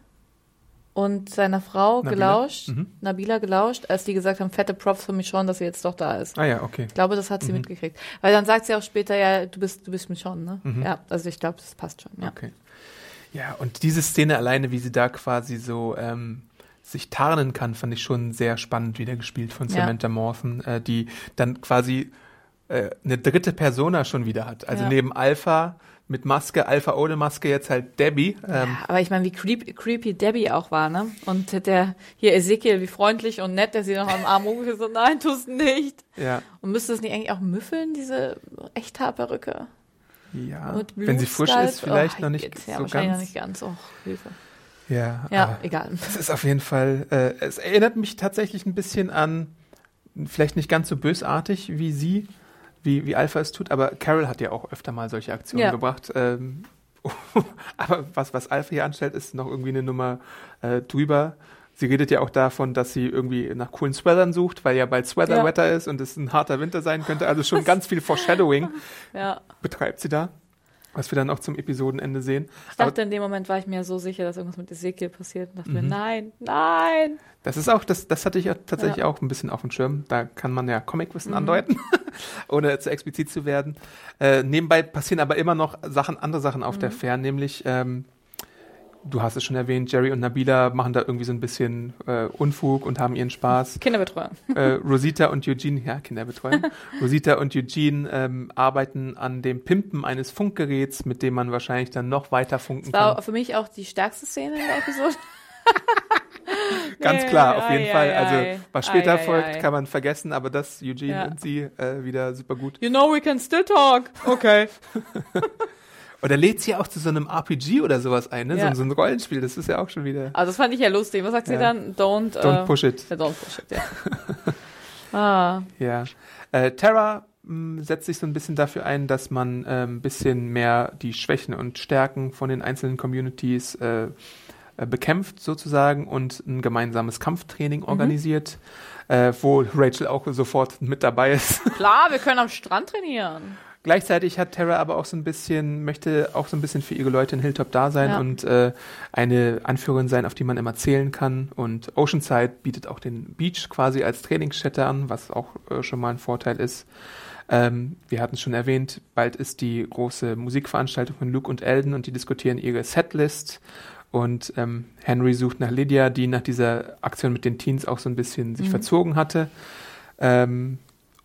und seiner Frau Nabila? gelauscht, Mhm. Nabila gelauscht, als die gesagt haben, fette Props für Michonne, dass sie jetzt doch da ist. Ah ja, okay. Ich glaube, das hat sie Mhm. mitgekriegt. Weil dann sagt sie auch später, ja, du bist, du bist Michonne, ne? Mhm. Ja, also ich glaube, das passt schon, ja. Okay. Ja, und diese Szene alleine, wie sie da quasi so ähm, sich tarnen kann, fand ich schon sehr spannend wieder gespielt von Ja. Samantha Morton, äh, die dann quasi äh, eine dritte Persona schon wieder hat. Also Ja. neben Alpha mit Maske, Alpha ohne Maske, jetzt halt Debbie. Ähm, Ja, aber ich meine, wie creep, creepy Debbie auch war, ne? Und der, hier Ezekiel, wie freundlich und nett, der sie noch am Arm rumgeht, so, nein, tust nicht. ja, Und müsste es nicht eigentlich auch müffeln, diese Echthaarperücke? ja. Wenn sie frisch ist, vielleicht Oh, noch nicht jetzt, ja, so wahrscheinlich ganz. noch nicht ganz. Oh, Hilfe. Ja, Ja, egal. Es ist auf jeden Fall, äh, es erinnert mich tatsächlich ein bisschen an, vielleicht nicht ganz so bösartig wie sie, wie, wie Alpha es tut, aber Carol hat ja auch öfter mal solche Aktionen Ja. gebracht. Ähm, aber was, was Alpha hier anstellt, ist noch irgendwie eine Nummer äh, drüber. Sie redet ja auch davon, dass sie irgendwie nach coolen Sweatern sucht, weil ja bald Sweater-Wetter ist und es ein harter Winter sein könnte. Also schon ganz viel Foreshadowing Ja. betreibt sie da, was wir dann auch zum Episodenende sehen. Ich dachte, in dem Moment war ich mir so sicher, dass irgendwas mit Ezekiel passiert und dachte mir, nein, nein. Das ist auch, das, das hatte ich ja tatsächlich Ja. auch ein bisschen auf dem Schirm. Da kann man ja Comicwissen andeuten, ohne zu explizit zu werden. Äh, nebenbei passieren aber immer noch Sachen, andere Sachen auf der Fern, nämlich, ähm, du hast es schon erwähnt, Jerry und Nabila machen da irgendwie so ein bisschen äh, Unfug und haben ihren Spaß. Kinderbetreuung. äh, Rosita und Eugene, ja, Kinderbetreuung. Rosita und Eugene ähm, arbeiten an dem Pimpen eines Funkgeräts, mit dem man wahrscheinlich dann noch weiter funken Das war kann. für mich auch die stärkste Szene in der Episode. Ganz klar, auf jeden ei, Fall. ei, Also, was später ei, folgt, kann man vergessen, aber das, Eugene Ja. und sie, äh, wieder super gut. You know we can still talk. Okay. Oder lädt sie auch zu so einem RPG oder sowas ein, ne? Ja. So, so ein Rollenspiel, das ist ja auch schon wieder. Also das fand ich ja lustig. Was sagt sie Ja. dann? Don't, Don't äh, push it. Ja, don't push it, ja. ah, Ja. Äh, Terra mh, setzt sich so ein bisschen dafür ein, dass man äh, ein bisschen mehr die Schwächen und Stärken von den einzelnen Communities äh, äh, bekämpft sozusagen und ein gemeinsames Kampftraining organisiert, äh, wo Rachel auch sofort mit dabei ist. klar, wir können am Strand trainieren. Gleichzeitig hat Terra aber auch so ein bisschen, möchte auch so ein bisschen für ihre Leute in Hilltop da sein Ja. und äh, eine Anführerin sein, auf die man immer zählen kann. Und Oceanside bietet auch den Beach quasi als Trainingsstätte an, was auch äh, schon mal ein Vorteil ist. Ähm, wir hatten es schon erwähnt, bald ist die große Musikveranstaltung von Luke und Elden und die diskutieren ihre Setlist. Und ähm, Henry sucht nach Lydia, die nach dieser Aktion mit den Teens auch so ein bisschen sich Mhm. verzogen hatte. Ähm,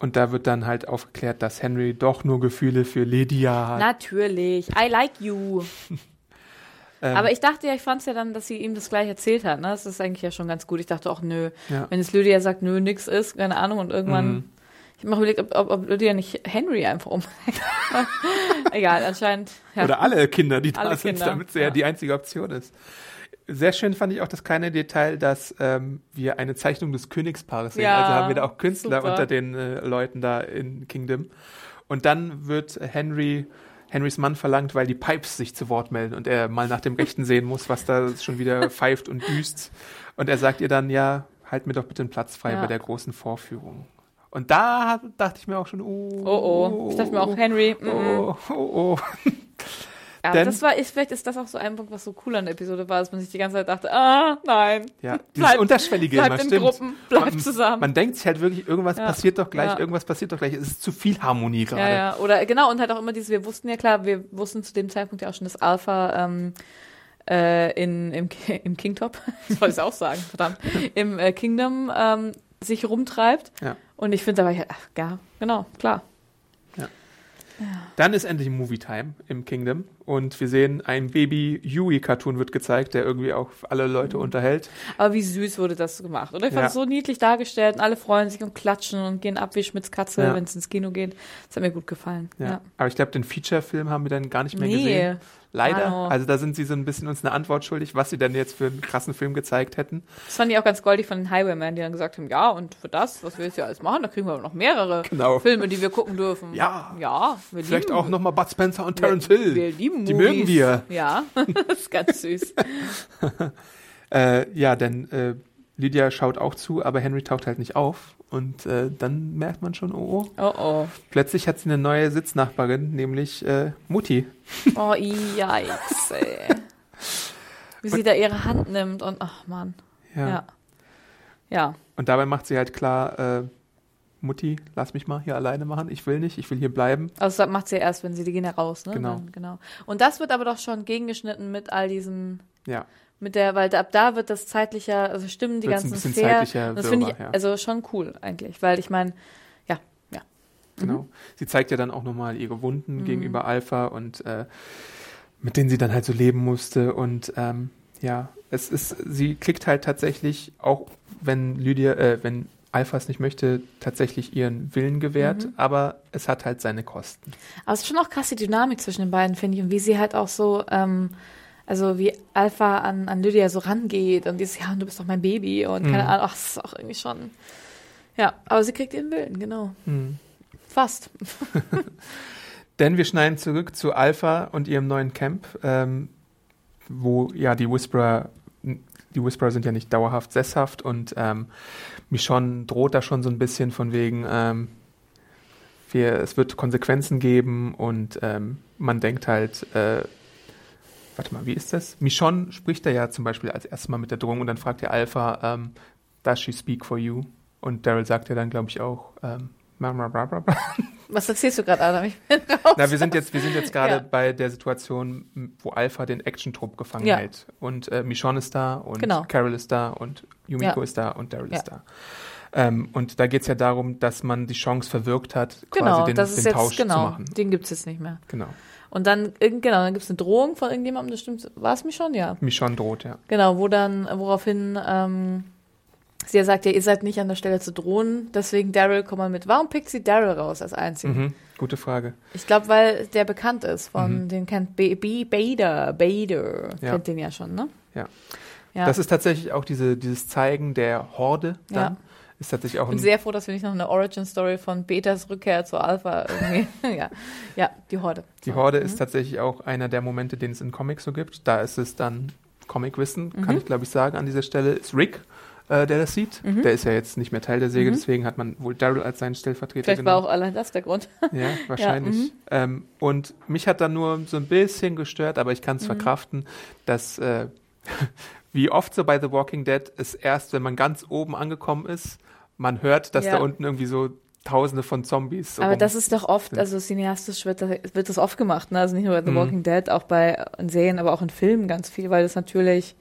und da wird dann halt aufgeklärt, dass Henry doch nur Gefühle für Lydia hat. Natürlich. I like you. Ähm, Aber ich dachte ja, ich fand es ja dann, dass sie ihm das gleich erzählt hat. Ne? Das ist eigentlich ja schon ganz gut. Ich dachte auch, nö. Ja. Wenn es Lydia sagt, nö, nix ist, keine Ahnung, und irgendwann. Mhm. Ich habe mir überlegt, ob, ob, ob Lydia nicht Henry einfach um. Egal, anscheinend. Ja. Oder alle Kinder, die da Alle sind, Kinder, damit sie ja ja. die einzige Option ist. Sehr schön fand ich auch das kleine Detail, dass ähm, wir eine Zeichnung des Königspaares sehen. Ja, also haben wir da auch Künstler super. unter den äh, Leuten da in Kingdom. Und dann wird Henry, Henrys Mann verlangt, weil die Pipes sich zu Wort melden und er mal nach dem Rechten sehen muss, was da schon wieder pfeift und düst. Und er sagt ihr dann, ja, halt mir doch bitte einen Platz frei Ja. bei der großen Vorführung. Und da dachte ich mir auch schon, oh, Oh oh. Ich dachte mir auch, Henry. mm, mm. oh, oh, oh. Ja, Denn- das war, ist, vielleicht ist das auch so ein Punkt, was so cool an der Episode war, dass man sich die ganze Zeit dachte, ah, nein. Ja, dieses Bleibt- Unterschwellige Bleibt immer, in stimmt. Gruppen, bleibt man, zusammen. Man denkt sich halt wirklich, irgendwas Ja. passiert doch gleich, Ja. irgendwas passiert doch gleich. Es ist zu viel Harmonie gerade. Ja, ja, oder genau, und halt auch immer dieses, wir wussten ja klar, wir wussten zu dem Zeitpunkt ja auch schon, dass Alpha ähm, äh, in, im, im Kingtop, das wollte ich auch sagen, verdammt, im äh, Kingdom ähm, sich rumtreibt. Ja. Und ich finde, da war ich, ach, ja, genau, klar. Dann ist endlich Movie Time im Kingdom und wir sehen, ein Baby-Yui-Cartoon wird gezeigt, der irgendwie auch alle Leute unterhält. Aber wie süß wurde das gemacht, oder? Ich fand Ja. es so niedlich dargestellt und alle freuen sich und klatschen und gehen ab wie Schmitz Katze, Ja. wenn es ins Kino geht. Das hat mir gut gefallen. Ja. Ja. Aber ich glaube, den Feature-Film haben wir dann gar nicht mehr Nee. gesehen. Leider. Mano. Also da sind sie so ein bisschen uns eine Antwort schuldig, was sie denn jetzt für einen krassen Film gezeigt hätten. Das fand ich auch ganz goldig von den Highwaymen, die dann gesagt haben, ja, und für das, was wir jetzt ja alles machen, da kriegen wir aber noch mehrere Genau. Filme, die wir gucken dürfen. Ja. Ja, wir Vielleicht lieben auch nochmal Bud Spencer und Terence Hill. Wir lieben Die Movies. mögen wir. Ja, das ist ganz süß. Äh, ja, denn äh, Lydia schaut auch zu, aber Henry taucht halt nicht auf. Und äh, dann merkt man schon, oh, oh, Oh oh. plötzlich hat sie eine neue Sitznachbarin, nämlich äh, Mutti. Oh, yikes, ey. Wie sie da ihre Hand nimmt und, ach Mann. Ja. Ja. Ja. Und dabei macht sie halt klar, äh, Mutti, lass mich mal hier alleine machen. Ich will nicht, ich will hier bleiben. Also das macht sie ja erst, wenn sie, die gehen ja raus, ne? Genau. Dann, genau. Und das wird aber doch schon gegengeschnitten mit all diesen, Ja, mit der, weil ab da wird das zeitlicher, also stimmen die Wird's ein ganzen bisschen fair. zeitlicher Und das finde ich ja. also schon cool eigentlich, weil ich meine, ja, ja. genau. Sie zeigt ja dann auch nochmal ihre Wunden Mhm. gegenüber Alpha und äh, mit denen sie dann halt so leben musste. Und ähm, ja, es ist, sie klickt halt tatsächlich, auch wenn Lydia, äh, wenn Alpha es nicht möchte, tatsächlich ihren Willen gewährt, Mhm. aber es hat halt seine Kosten. Aber es ist schon auch krass die Dynamik zwischen den beiden, finde ich, und wie sie halt auch so, ähm, also wie Alpha an, an Lydia so rangeht und dieses, ja, du bist doch mein Baby und keine Mhm. Ahnung, ach, das ist auch irgendwie schon, ja, aber sie kriegt ihren Willen, genau. Hm. Fast. Denn wir schneiden zurück zu Alpha und ihrem neuen Camp, ähm, wo ja die Whisperer, die Whisperer sind ja nicht dauerhaft sesshaft und ähm, Michonne droht da schon so ein bisschen von wegen, ähm, wir, es wird Konsequenzen geben und ähm, man denkt halt, äh, warte mal, wie ist das? Michonne spricht da ja zum Beispiel als erstes Mal mit der Drohung und dann fragt der Alpha, ähm, does she speak for you? Und Daryl sagt ja dann, glaube ich, auch, ähm, bla, bla, bla. Was erzählst du gerade, Adam? Ich bin raus. Na, wir sind jetzt, wir sind jetzt gerade Ja. bei der Situation, wo Alpha den Action-Trupp gefangen Ja. hält. Und äh, Michonne ist da und Genau. Carol ist da und Yumiko Ja. ist da und Daryl ist da. Ähm, und da geht es ja darum, dass man die Chance verwirkt hat, quasi Genau, den, das den jetzt, Tausch genau, zu machen. den gibt's jetzt nicht mehr. Genau. Und dann, genau, dann gibt's eine Drohung von irgendjemandem, das stimmt, war es mich schon, ja. Michonne droht, ja. Genau, wo dann, woraufhin ähm, sie sagt, ja, ihr seid nicht an der Stelle zu drohen, deswegen Daryl, komm mal mit. Warum pickt sie Daryl raus als einzigen? Mhm. Gute Frage. Ich glaube, weil der bekannt ist von, Mhm. den kennt B, B Bader, Bader, Ja. kennt den ja schon, ne? Ja. Ja. Das ist tatsächlich auch diese, dieses Zeigen der Horde dann. Ja. Ist tatsächlich auch ich bin sehr froh, dass wir nicht noch eine Origin-Story von Betas Rückkehr zu Alpha irgendwie, ja. Ja, die Horde. Die So. Horde Mhm. ist tatsächlich auch einer der Momente, den es in Comics so gibt. Da ist es dann Comic-Wissen, kann Mhm. ich glaube ich sagen an dieser Stelle. Ist Rick, äh, der das sieht. Mhm. Der ist ja jetzt nicht mehr Teil der Säge, Mhm. deswegen hat man wohl Daryl als seinen Stellvertreter Vielleicht war genommen. auch allein das der Grund. Ja, wahrscheinlich. mhm. ähm, und mich hat dann nur so ein bisschen gestört, aber ich kann es Mhm. verkraften, dass äh, wie oft so bei The Walking Dead es erst, wenn man ganz oben angekommen ist, man hört, dass Ja. da unten irgendwie so Tausende von Zombies. Aber das ist doch oft, also cineastisch wird, das, wird das oft gemacht, ne? Also nicht nur bei The Mhm. Walking Dead, auch bei in Serien, aber auch in Filmen ganz viel, weil das natürlich,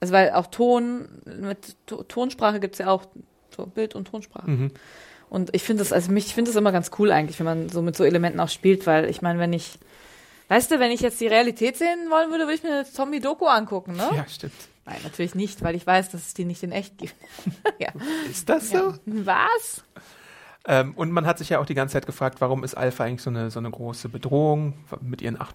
also weil auch Ton, mit to Tonsprache gibt's ja auch so Bild- und Tonsprache. Mhm. Und ich finde das, also mich, ich finde das immer ganz cool eigentlich, wenn man so mit so Elementen auch spielt, weil ich meine, wenn ich, weißt du, wenn ich jetzt die Realität sehen wollen würde, würde ich mir eine Zombie-Doku angucken, ne? Ja, stimmt. Nein, natürlich nicht, weil ich weiß, dass es die nicht in echt gibt. ja. Ist das so? ja. Was? Ähm, und man hat sich ja auch die ganze Zeit gefragt, warum ist Alpha eigentlich so eine, so eine große Bedrohung mit ihren acht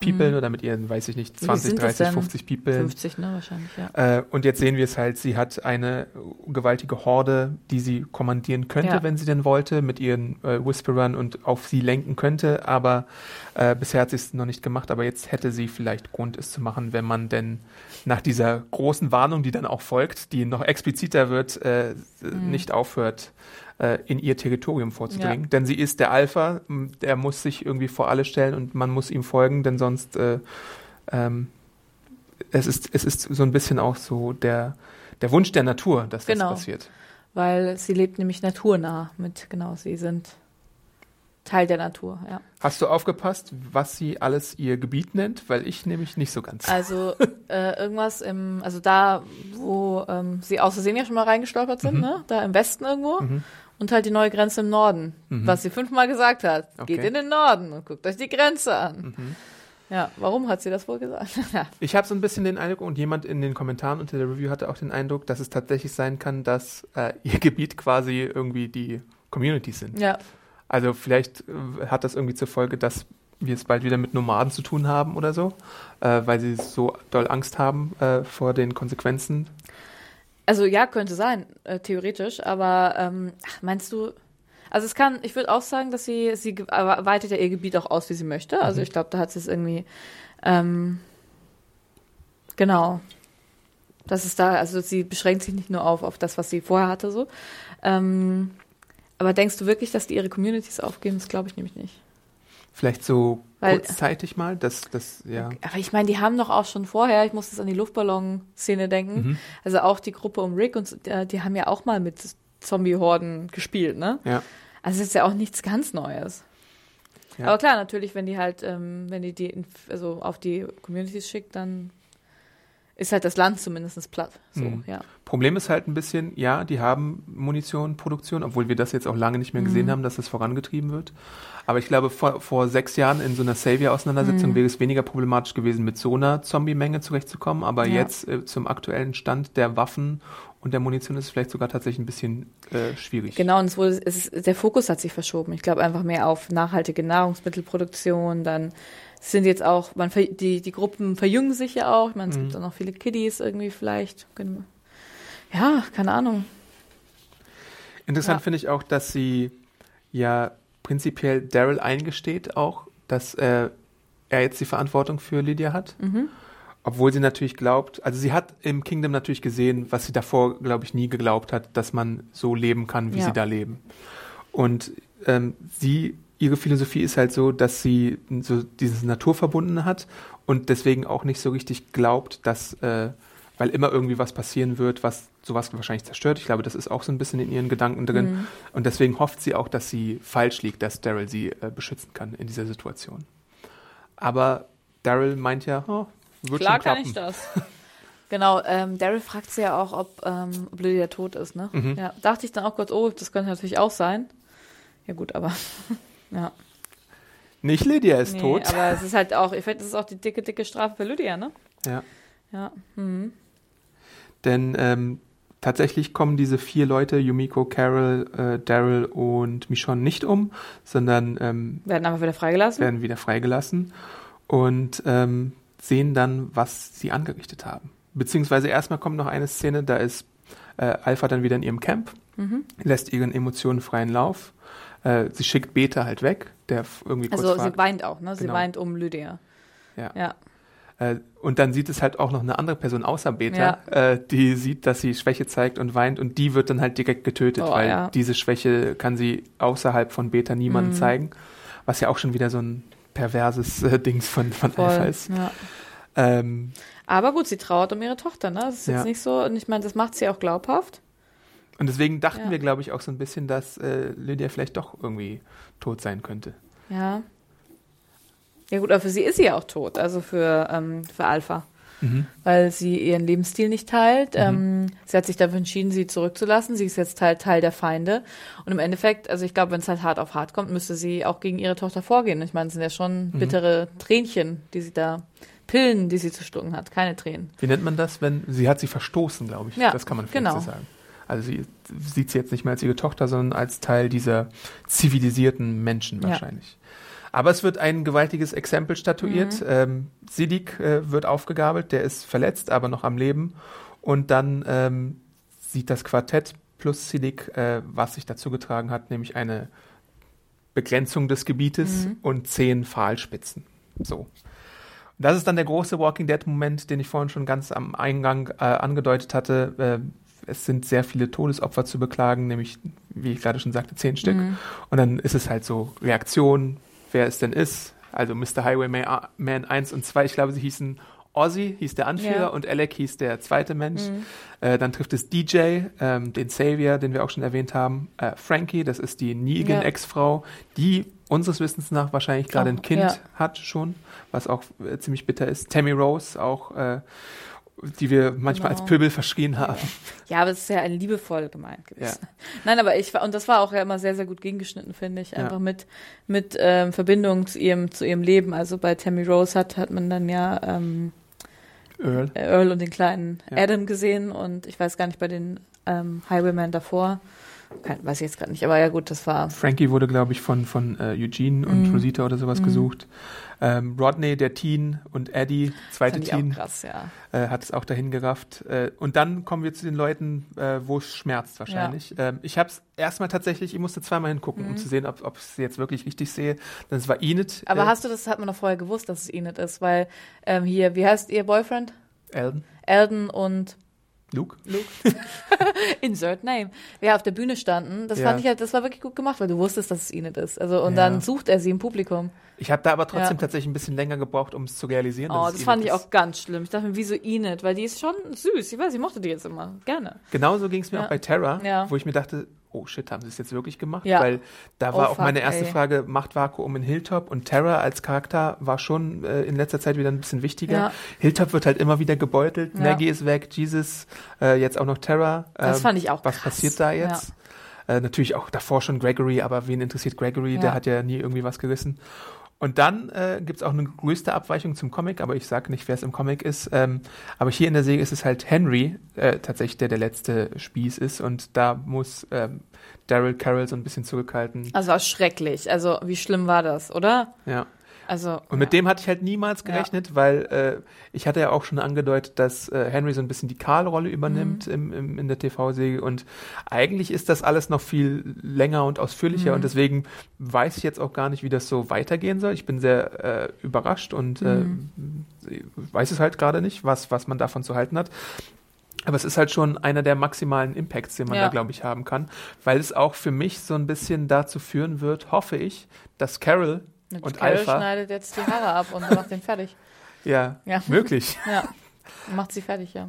People oder mit ihren, weiß ich nicht, Wie 20, sind das 30, denn? 50 People. 50, ne, wahrscheinlich, ja. Äh, und jetzt sehen wir es halt, sie hat eine gewaltige Horde, die sie kommandieren könnte, Ja. wenn sie denn wollte, mit ihren äh, Whisperern und auf sie lenken könnte, aber äh, bisher hat sie es noch nicht gemacht, aber jetzt hätte sie vielleicht Grund, es zu machen, wenn man denn nach dieser großen Warnung, die dann auch folgt, die noch expliziter wird, äh, Mhm. nicht aufhört, äh, in ihr Territorium vorzudringen. Denn sie ist der Alpha, der muss sich irgendwie vor alle stellen und man muss ihm folgen, denn sonst äh, ähm, es ist, es ist so ein bisschen auch so der, der Wunsch der Natur, dass Genau. das passiert. Weil sie lebt nämlich naturnah mit, genau, sie sind Teil der Natur, ja. Hast du aufgepasst, was sie alles ihr Gebiet nennt? Weil ich nämlich nicht so ganz. Also äh, irgendwas im, also da, wo ähm, sie aus Versehen ja schon mal reingestolpert sind, Mhm. ne? Da im Westen irgendwo. Mhm. Und halt die neue Grenze im Norden, Mhm. was sie fünfmal gesagt hat. Geht Okay. in den Norden und guckt euch die Grenze an. Mhm. Ja, warum hat sie das wohl gesagt? ja. Ich habe so ein bisschen den Eindruck, und jemand in den Kommentaren unter der Review hatte auch den Eindruck, dass es tatsächlich sein kann, dass äh, ihr Gebiet quasi irgendwie die Communities sind. ja, Also vielleicht äh, hat das irgendwie zur Folge, dass wir es bald wieder mit Nomaden zu tun haben oder so, äh, weil sie so doll Angst haben äh, vor den Konsequenzen. Also ja, könnte sein, äh, theoretisch, aber ähm, meinst du, also es kann, ich würde auch sagen, dass sie, sie weitet ja ihr Gebiet auch aus, wie sie möchte. Also Mhm. ich glaube, da hat sie es irgendwie, ähm, genau. Das ist da, also sie beschränkt sich nicht nur auf, auf das, was sie vorher hatte, so. Ähm, aber denkst du wirklich, dass die ihre Communities aufgeben? Das glaube ich nämlich nicht. Vielleicht so Weil- kurzzeitig mal, dass das, ja. Aber ich meine, die haben doch auch schon vorher, ich muss jetzt an die Luftballon-Szene denken, Mhm. also auch die Gruppe um Rick und äh, die haben ja auch mal mit Zombie-Horden gespielt, ne? Ja. Also es ist ja auch nichts ganz Neues. Ja. Aber klar, natürlich, wenn die halt, ähm, wenn die die also auf die Communities schickt, dann ist halt das Land zumindest platt. So, Mhm. ja. Problem ist halt ein bisschen, ja, die haben Munition, Produktion, obwohl wir das jetzt auch lange nicht mehr gesehen Mhm. haben, dass das vorangetrieben wird. Aber ich glaube, vor, vor sechs Jahren in so einer Savior-Auseinandersetzung Mhm. wäre es weniger problematisch gewesen, mit so einer Zombie-Menge zurechtzukommen. Aber Ja. jetzt äh, zum aktuellen Stand der Waffen und der Munition ist es vielleicht sogar tatsächlich ein bisschen äh, schwierig. Genau, und es wurde, es ist, der Fokus hat sich verschoben. Ich glaube einfach mehr auf nachhaltige Nahrungsmittelproduktion. Dann sind jetzt auch, man die, die Gruppen verjüngen sich ja auch. Ich meine, es Mhm. gibt auch noch viele Kiddies irgendwie vielleicht. Ja, keine Ahnung. Interessant Ja. finde ich auch, dass sie ja prinzipiell Daryl eingesteht auch, dass äh, er jetzt die Verantwortung für Lydia hat. Mhm. Obwohl sie natürlich glaubt, also sie hat im Kingdom natürlich gesehen, was sie davor, glaube ich, nie geglaubt hat, dass man so leben kann, wie Ja. sie da leben. Und ähm, sie, ihre Philosophie ist halt so, dass sie so dieses Naturverbundene hat und deswegen auch nicht so richtig glaubt, dass, äh, weil immer irgendwie was passieren wird, was sowas wahrscheinlich zerstört. Ich glaube, das ist auch so ein bisschen in ihren Gedanken drin. Mhm. Und deswegen hofft sie auch, dass sie falsch liegt, dass Daryl sie äh, beschützen kann in dieser Situation. Aber Daryl meint ja, oh, wird Klar schon kann klappen. ich das. Genau, ähm, Daryl fragt sie ja auch, ob, ähm, Lydia tot ist, ne? Mhm. Ja, dachte ich dann auch kurz, oh, das könnte natürlich auch sein. Ja gut, aber ja. Nicht Lydia ist Nee, tot. Aber es ist halt auch, ich finde, das ist auch die dicke, dicke Strafe für Lydia, ne? Ja. Ja. Mhm. Denn ähm, tatsächlich kommen diese vier Leute, Yumiko, Carol, äh, Daryl und Michonne, nicht um, sondern ähm, Werden einfach wieder freigelassen. werden wieder freigelassen und ähm, sehen dann, was sie angerichtet haben. Beziehungsweise erstmal kommt noch eine Szene, da ist äh, Alpha dann wieder in ihrem Camp, Mhm. lässt ihren Emotionen freien Lauf. Äh, sie schickt Beta halt weg, der irgendwie Also sie fragt. weint auch, ne? Sie Genau. weint um Lydia. Ja. Ja. Äh, und dann sieht es halt auch noch eine andere Person außer Beta, äh, die sieht, dass sie Schwäche zeigt und weint und die wird dann halt direkt getötet, Oh, weil ja. diese Schwäche kann sie außerhalb von Beta niemandem Mhm. zeigen, was ja auch schon wieder so ein perverses äh, Dings von, von Voll. Alpha ist. Ja. Ähm, Aber gut, sie trauert um ihre Tochter, ne? Das ist Ja. jetzt nicht so, und ich meine, das macht sie auch glaubhaft. Und deswegen dachten Ja. wir, glaube ich, auch so ein bisschen, dass äh, Lydia vielleicht doch irgendwie tot sein könnte. Ja. Ja gut, aber für sie ist sie ja auch tot, also für, ähm, für Alpha. Mhm. Weil sie ihren Lebensstil nicht teilt. Ähm, sie hat sich dafür entschieden, sie zurückzulassen. Sie ist jetzt halt Teil der Feinde. Und im Endeffekt, also ich glaube, wenn es halt hart auf hart kommt, müsste sie auch gegen ihre Tochter vorgehen. Ich meine, es sind ja schon bittere Tränchen, die sie da, Pillen, die sie zu schlucken hat, keine Tränen. Wie nennt man das, wenn sie hat sie verstoßen, glaube ich. Ja, das kann man vielleicht genau. so sagen. Also sie sieht sie jetzt nicht mehr als ihre Tochter, sondern als Teil dieser zivilisierten Menschen Ja. wahrscheinlich. Aber es wird ein gewaltiges Exempel statuiert. Mhm. Ähm, Sidik äh, wird aufgegabelt, der ist verletzt, aber noch am Leben. Und dann ähm, sieht das Quartett plus Sidik, äh, was sich dazu getragen hat, nämlich eine Begrenzung des Gebietes Mhm. und zehn Pfahlspitzen. So. Das ist dann der große Walking Dead-Moment, den ich vorhin schon ganz am Eingang äh, angedeutet hatte. Äh, es sind sehr viele Todesopfer zu beklagen, nämlich, wie ich gerade schon sagte, zehn Stück. Mhm. Und dann ist es halt so Reaktion, wer es denn ist. Also Mr. Highwayman Man 1 und 2, ich glaube, sie hießen Ozzy, hieß der Anführer, Ja. und Alec hieß der zweite Mensch. Mhm. Äh, dann trifft es DJ, ähm, den Savior, den wir auch schon erwähnt haben. Äh, Frankie, das ist die Negan-Ex-Frau, die unseres Wissens nach wahrscheinlich gerade Oh, ein Kind ja. hat schon, was auch äh, ziemlich bitter ist. Tammy Rose, auch äh, die wir manchmal Genau. als Pöbel verschrien haben. Ja, aber es ist ja ein liebevoll gemeint gewesen. Ja. Nein, aber ich war, und das war auch ja immer sehr, sehr gut gegengeschnitten, finde ich. Ja. Einfach mit, mit ähm, Verbindung zu ihrem, zu ihrem Leben. Also bei Tammy Rose hat, hat man dann ja ähm, Earl. Earl und den kleinen Ja. Adam gesehen und ich weiß gar nicht bei den ähm, Highwaymen davor. Kein, weiß ich jetzt gerade nicht, aber ja gut, das war. Frankie wurde, glaube ich, von, von äh, Eugene und Mhm. Rosita oder sowas Mhm. gesucht. Ähm, Rodney, der Teen, und Eddie, zweite Teen, krass, ja. äh, hat es auch dahin gerafft. Äh, und dann kommen wir zu den Leuten, äh, wo es schmerzt wahrscheinlich. Ähm, ich habe es erstmal tatsächlich, ich musste zweimal hingucken, um Mhm. zu sehen, ob ich es jetzt wirklich richtig sehe. Denn es war Enid. Aber äh, hast du das, hat man doch vorher gewusst, dass es Enid ist, weil ähm, hier, wie heißt ihr Boyfriend? Elden, Eldon und Luke. Luke. Insert name. Wer auf der Bühne standen, das Ja. fand ich halt, das war wirklich gut gemacht, weil du wusstest, dass es Enid ist. Also, und Ja. dann sucht er sie im Publikum. Ich habe da aber trotzdem Ja. tatsächlich ein bisschen länger gebraucht, um es zu realisieren. Oh, das es fand Enid ich ist. auch ganz schlimm. Ich dachte mir, wieso Enid? Weil die ist schon süß. Ich weiß, ich mochte die jetzt immer. Gerne. Genauso ging es mir Ja. auch bei Terra, Ja. wo ich mir dachte, oh shit, haben sie es jetzt wirklich gemacht? Ja. Weil da Oh, war auch fuck, meine erste ey. Frage, Machtvakuum in Hilltop und Terra als Charakter war schon äh, in letzter Zeit wieder ein bisschen wichtiger. Ja. Hilltop wird halt immer wieder gebeutelt, Ja. Maggie ist weg, Jesus, äh, jetzt auch noch Terra. Das Ähm, fand ich auch Was krass. passiert da jetzt? Äh, natürlich auch davor schon Gregory, aber wen interessiert Gregory? Ja. Der hat ja nie irgendwie was gerissen. Und dann äh, gibt es auch eine größte Abweichung zum Comic, aber ich sage nicht, wer es im Comic ist. Ähm, aber hier in der Serie ist es halt Henry, äh, tatsächlich der der letzte Spieß ist. Und da muss ähm, Daryl Carroll so ein bisschen zurückhalten. Also war schrecklich. Also, wie schlimm war das, oder? Ja. Also. Und mit dem hatte ich halt niemals Ja. gerechnet, weil äh, ich hatte ja auch schon angedeutet, dass äh, Henry so ein bisschen die Karl-Rolle übernimmt Mhm. im, im, in der TV-Serie und eigentlich ist das alles noch viel länger und ausführlicher Mhm. und deswegen weiß ich jetzt auch gar nicht, wie das so weitergehen soll. Ich bin sehr äh, überrascht und Mhm. äh, weiß es halt gerade nicht, was, was man davon zu halten hat. Aber es ist halt schon einer der maximalen Impacts, den man Ja. da, glaube ich, haben kann, weil es auch für mich so ein bisschen dazu führen wird, hoffe ich, dass Carol und Carol Alpha schneidet jetzt die Haare ab und macht den fertig. Ja, Ja. möglich. Ja. Macht sie fertig, ja.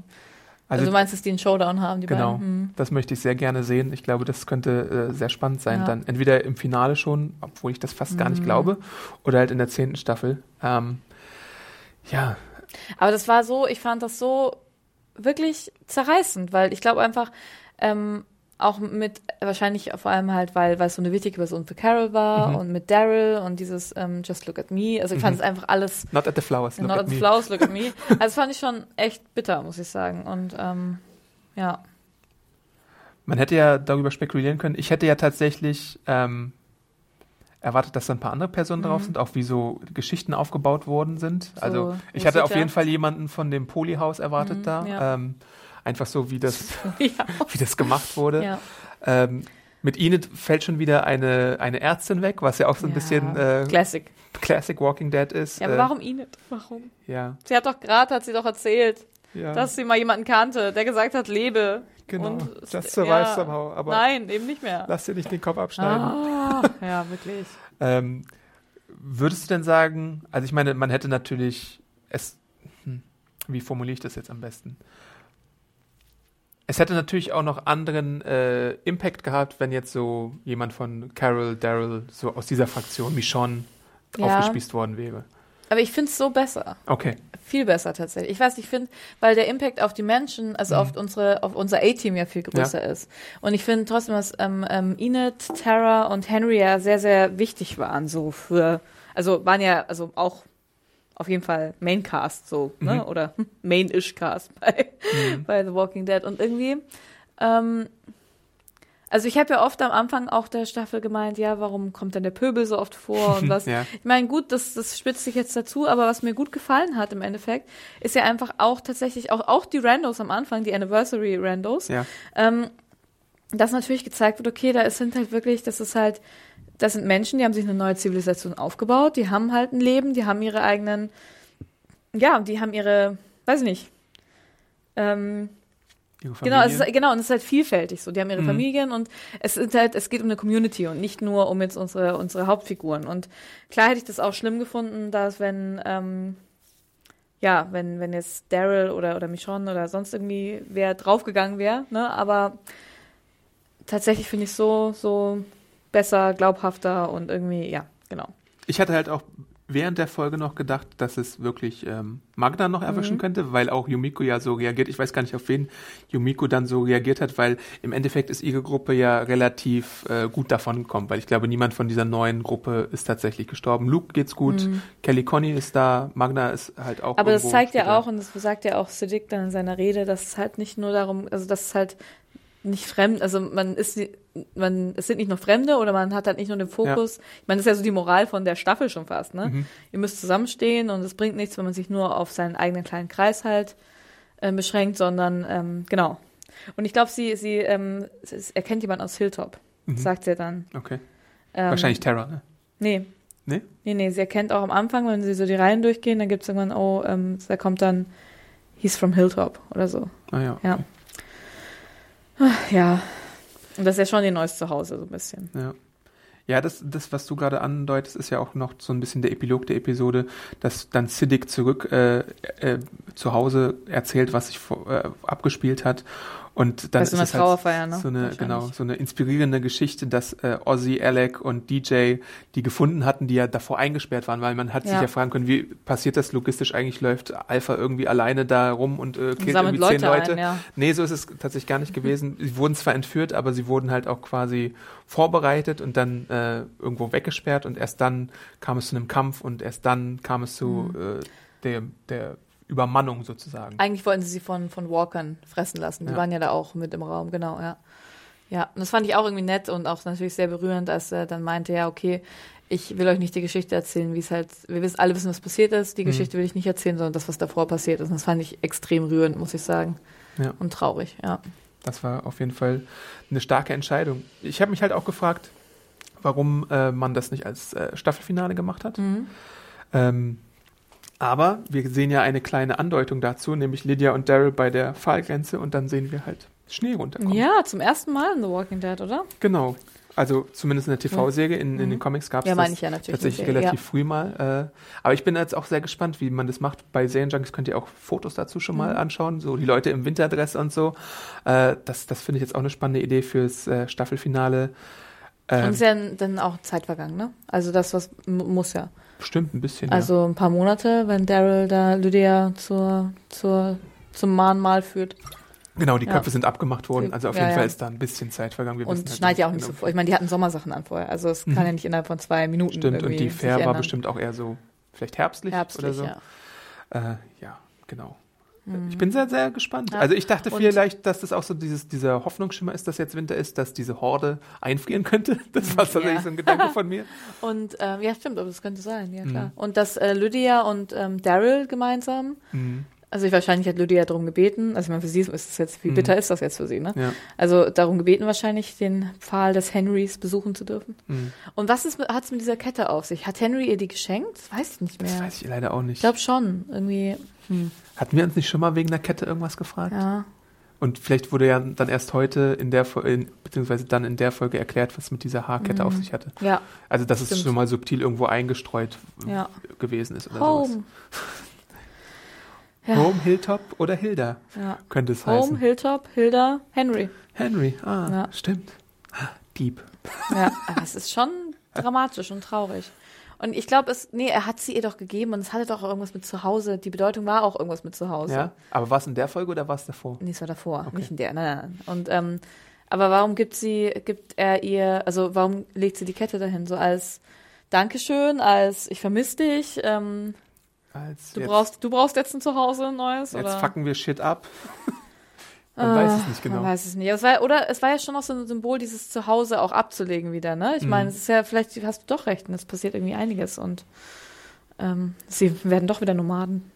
Also, Also, du meinst, dass die einen Showdown haben, die genau, beiden? Hm. das möchte ich sehr gerne sehen. Ich glaube, das könnte äh, sehr spannend sein. Ja. Dann entweder im Finale schon, obwohl ich das fast gar nicht Mhm. glaube, oder halt in der zehnten Staffel. Ähm, ja, Aber das war so, ich fand das so wirklich zerreißend, weil ich glaube einfach, ähm, auch mit, wahrscheinlich vor allem halt, weil, weil es so eine wichtige Person für Carol war Mhm. und mit Daryl und dieses ähm, Just Look at Me. Also ich fand es einfach alles, not at the flowers. Look not at at the me. flowers, look at me. Also das fand ich schon echt bitter, muss ich sagen. Und ähm, ja. Man hätte ja darüber spekulieren können. Ich hätte ja tatsächlich ähm, erwartet, dass da ein paar andere Personen drauf sind, auch wie so Geschichten aufgebaut worden sind. So also ich hatte auf jeden Fall jemanden von dem Polyhaus erwartet da. ja. Ähm, einfach so, wie das, ja. wie das gemacht wurde. ja. Ähm, mit Enid fällt schon wieder eine, eine Ärztin weg, was ja auch so ein Ja. bisschen äh, Classic. Classic Walking Dead ist. Ja, aber Äh, warum Enid? Warum? Ja, Sie hat doch gerade, hat sie doch erzählt, ja. dass sie mal jemanden kannte, der gesagt hat, lebe. Genau, Und, just survive somehow, aber- Nein, eben nicht mehr. lass dir nicht den Kopf abschneiden. Ah, ja, wirklich. Ähm, würdest du denn sagen, also ich meine, man hätte natürlich es, hm, wie formuliere ich das jetzt am besten? Es hätte natürlich auch noch anderen äh, Impact gehabt, wenn jetzt so jemand von Carol, Daryl, so aus dieser Fraktion, Michonne, Ja. aufgespießt worden wäre. Aber ich finde es so besser. Okay. Viel besser tatsächlich. Ich weiß, ich finde, weil der Impact auf die Menschen, also Mhm. auf unsere, auf unser A-Team ja viel größer ist. Und ich finde trotzdem, dass ähm, ähm, Enid, Tara und Henry ja sehr, sehr wichtig waren, so für, also waren ja, also auch auf jeden Fall Maincast, so, ne? Mhm. Oder Main-ish-Cast bei, bei The Walking Dead. Und irgendwie, ähm, also ich habe ja oft am Anfang auch der Staffel gemeint, ja, warum kommt denn der Pöbel so oft vor und was. Ja. Ich meine, gut, das, das spitzt sich jetzt dazu, aber was mir gut gefallen hat im Endeffekt, ist ja einfach auch tatsächlich, auch, auch die Randos am Anfang, die Anniversary Randos, Ja. ähm, dass natürlich gezeigt wird, okay, da ist, sind halt wirklich, das ist halt, das sind Menschen, die haben sich eine neue Zivilisation aufgebaut, die haben halt ein Leben, die haben ihre eigenen, ja, die haben ihre, weiß ich nicht, ähm, Genau, es ist, genau, und es ist halt vielfältig so. Die haben ihre Mhm. Familien und es ist halt, es geht um eine Community und nicht nur um jetzt unsere, unsere Hauptfiguren. Und klar hätte ich das auch schlimm gefunden, dass wenn, ähm, ja, wenn, wenn jetzt Daryl oder, oder Michonne oder sonst irgendwie wer draufgegangen wäre, ne, aber tatsächlich finde ich so, so besser, glaubhafter und irgendwie, ja, genau. Ich hatte halt auch während der Folge noch gedacht, dass es wirklich ähm, Magda noch erwischen Mhm. könnte, weil auch Yumiko ja so reagiert. Ich weiß gar nicht, auf wen Yumiko dann so reagiert hat, weil im Endeffekt ist ihre Gruppe ja relativ äh, gut davon gekommen, weil ich glaube, niemand von dieser neuen Gruppe ist tatsächlich gestorben. Luke geht's gut, Kelly Conny ist da, Magda ist halt auch Mhm. Aber das zeigt ja auch, und das sagt ja auch Siddiq dann in seiner Rede, dass es halt nicht nur darum, also dass es halt nicht fremd, also man ist, man, es sind nicht nur Fremde oder man hat halt nicht nur den Fokus. Ich meine, das ist ja so die Moral von der Staffel schon fast, ne? Mhm. Ihr müsst zusammenstehen und es bringt nichts, wenn man sich nur auf seinen eigenen kleinen Kreis halt äh, beschränkt, sondern ähm, genau. Und ich glaube, sie, sie ähm, erkennt jemand aus Hilltop, Mhm. sagt sie dann. Okay. Ähm, Wahrscheinlich Terra, ne? Nee, Nee? Nee, nee, sie erkennt auch am Anfang, wenn sie so die Reihen durchgehen, dann gibt es irgendwann, oh, ähm, da kommt dann, he's from Hilltop oder so. Ah ja. Ja. Okay. Ja. Und das ist ja schon ihr neues Zuhause, so ein bisschen. Ja. Ja, das, das, was du gerade andeutest, ist ja auch noch so ein bisschen der Epilog der Episode, dass dann Siddiq zurück äh, äh, zu Hause erzählt, was sich vor, äh, abgespielt hat. Und dann so ist es halt ne? so eine genau so eine inspirierende Geschichte, dass äh, Ozzy, Alec und DJ die gefunden hatten, die ja davor eingesperrt waren, weil man hat sich Ja. ja fragen können, wie passiert das logistisch eigentlich? Läuft Alpha irgendwie alleine da rum und äh, killt irgendwie zehn Leute Leute? ein, ja. Nee, so ist es tatsächlich gar nicht gewesen. Sie wurden zwar entführt, aber sie wurden halt auch quasi vorbereitet und dann äh, irgendwo weggesperrt und erst dann kam es zu einem Kampf und erst dann kam es zu Mhm. äh, der, der Übermannung sozusagen. Eigentlich wollten sie sie von, von Walkern fressen lassen. Die Ja. waren ja da auch mit im Raum, genau, ja. Ja, und das fand ich auch irgendwie nett und auch natürlich sehr berührend, als er dann meinte, ja, okay, ich will euch nicht die Geschichte erzählen, wie es halt, wir wissen, alle wissen, was passiert ist. Mhm. Die Geschichte will ich nicht erzählen, sondern das, was davor passiert ist. Und das fand ich extrem rührend, muss ich sagen. Ja. Und traurig, ja. Das war auf jeden Fall eine starke Entscheidung. Ich habe mich halt auch gefragt, warum äh, man das nicht als äh, Staffelfinale gemacht hat. Mhm. Ähm, aber wir sehen ja eine kleine Andeutung dazu, nämlich Lydia und Daryl bei der Pfahlgrenze und dann sehen wir halt Schnee runterkommen. Ja, zum ersten Mal in The Walking Dead, oder? Genau. Also zumindest in der TV-Serie, in, in den Comics gab es Mhm. Ja, das ja natürlich. tatsächlich Serie, relativ früh mal. Äh, aber ich bin jetzt auch sehr gespannt, wie man das macht. Bei Serienjunkies könnt ihr auch Fotos dazu schon Mhm. mal anschauen, so die Leute im Winterdress und so. Äh, das das finde ich jetzt auch eine spannende Idee fürs äh, Staffelfinale. Ja. Und Ähm, es ist ja dann auch Zeit vergangen, ne? Also das, was muss ja. Bestimmt ein bisschen. Also ein paar Monate, wenn Daryl da Lydia zur, zur, zum Mahnmal führt. Genau, die ja. Köpfe sind abgemacht worden. Also auf Ja, jeden ja. Fall ist da ein bisschen Zeit vergangen. Wir Und halt schneit ja auch nicht so genau. vor. Ich meine, die hatten Sommersachen an vorher. Also es kann Mhm. ja nicht innerhalb von zwei Minuten Stimmt, und die Fair war bestimmt auch eher so vielleicht herbstlich, herbstlich, oder so. ja. Äh, ja, genau. Ich bin sehr, sehr gespannt. Ja. Also ich dachte Und- vielleicht, dass das auch so dieses, dieser Hoffnungsschimmer ist, dass jetzt Winter ist, dass diese Horde einfrieren könnte. Das war tatsächlich Ja. so ein Gedanke von mir. Und ähm, ja, stimmt, aber das könnte sein, ja klar. Mhm. Und dass äh, Lydia und ähm, Daryl gemeinsam, Mhm. also ich wahrscheinlich hat Lydia darum gebeten, also ich meine, für sie ist es jetzt, wie Mhm. bitter ist das jetzt für sie, ne? Ja. Also darum gebeten wahrscheinlich, den Pfahl des Henrys besuchen zu dürfen. Mhm. Und was hat es mit dieser Kette auf sich? Hat Henry ihr die geschenkt? Das weiß ich nicht mehr. Das weiß ich leider auch nicht. Ich glaube schon, irgendwie, hm, Hatten wir uns nicht schon mal wegen der Kette irgendwas gefragt? ja. Und vielleicht wurde ja dann erst heute in der Fo- in, beziehungsweise dann in der Folge erklärt, was mit dieser Haarkette auf sich hatte. Ja, Also dass es Stimmt. schon mal subtil irgendwo eingestreut ja. gewesen ist oder sowas. Home. Ja. Home, Hilltop oder Hilda Ja. könnte es Home, heißen. Hilltop, Hilda, Henry. Henry, ah, Ja. stimmt. Dieb. Ja, aber es ist schon dramatisch und traurig. Und ich glaube, es, nee, er hat sie ihr doch gegeben und es hatte doch irgendwas mit zu Hause. Die Bedeutung war auch irgendwas mit zu Hause. Ja, aber war es in der Folge oder war es davor? Nee, es war davor, Okay. nicht in der. Nein, nein. Und, ähm, aber warum gibt sie, gibt er ihr, also warum legt sie die Kette dahin? So als Dankeschön, als ich vermisse dich, ähm, Als du jetzt, brauchst, du brauchst jetzt ein Zuhause, ein neues? jetzt oder? fucken wir Shit ab. Man Ah, weiß es nicht genau. Man weiß es nicht. Es war, oder es war ja schon auch so ein Symbol, dieses Zuhause auch abzulegen wieder, ne? Ich Mhm. meine, es ist ja, vielleicht hast du doch recht, und es passiert irgendwie einiges und ähm, sie werden doch wieder Nomaden.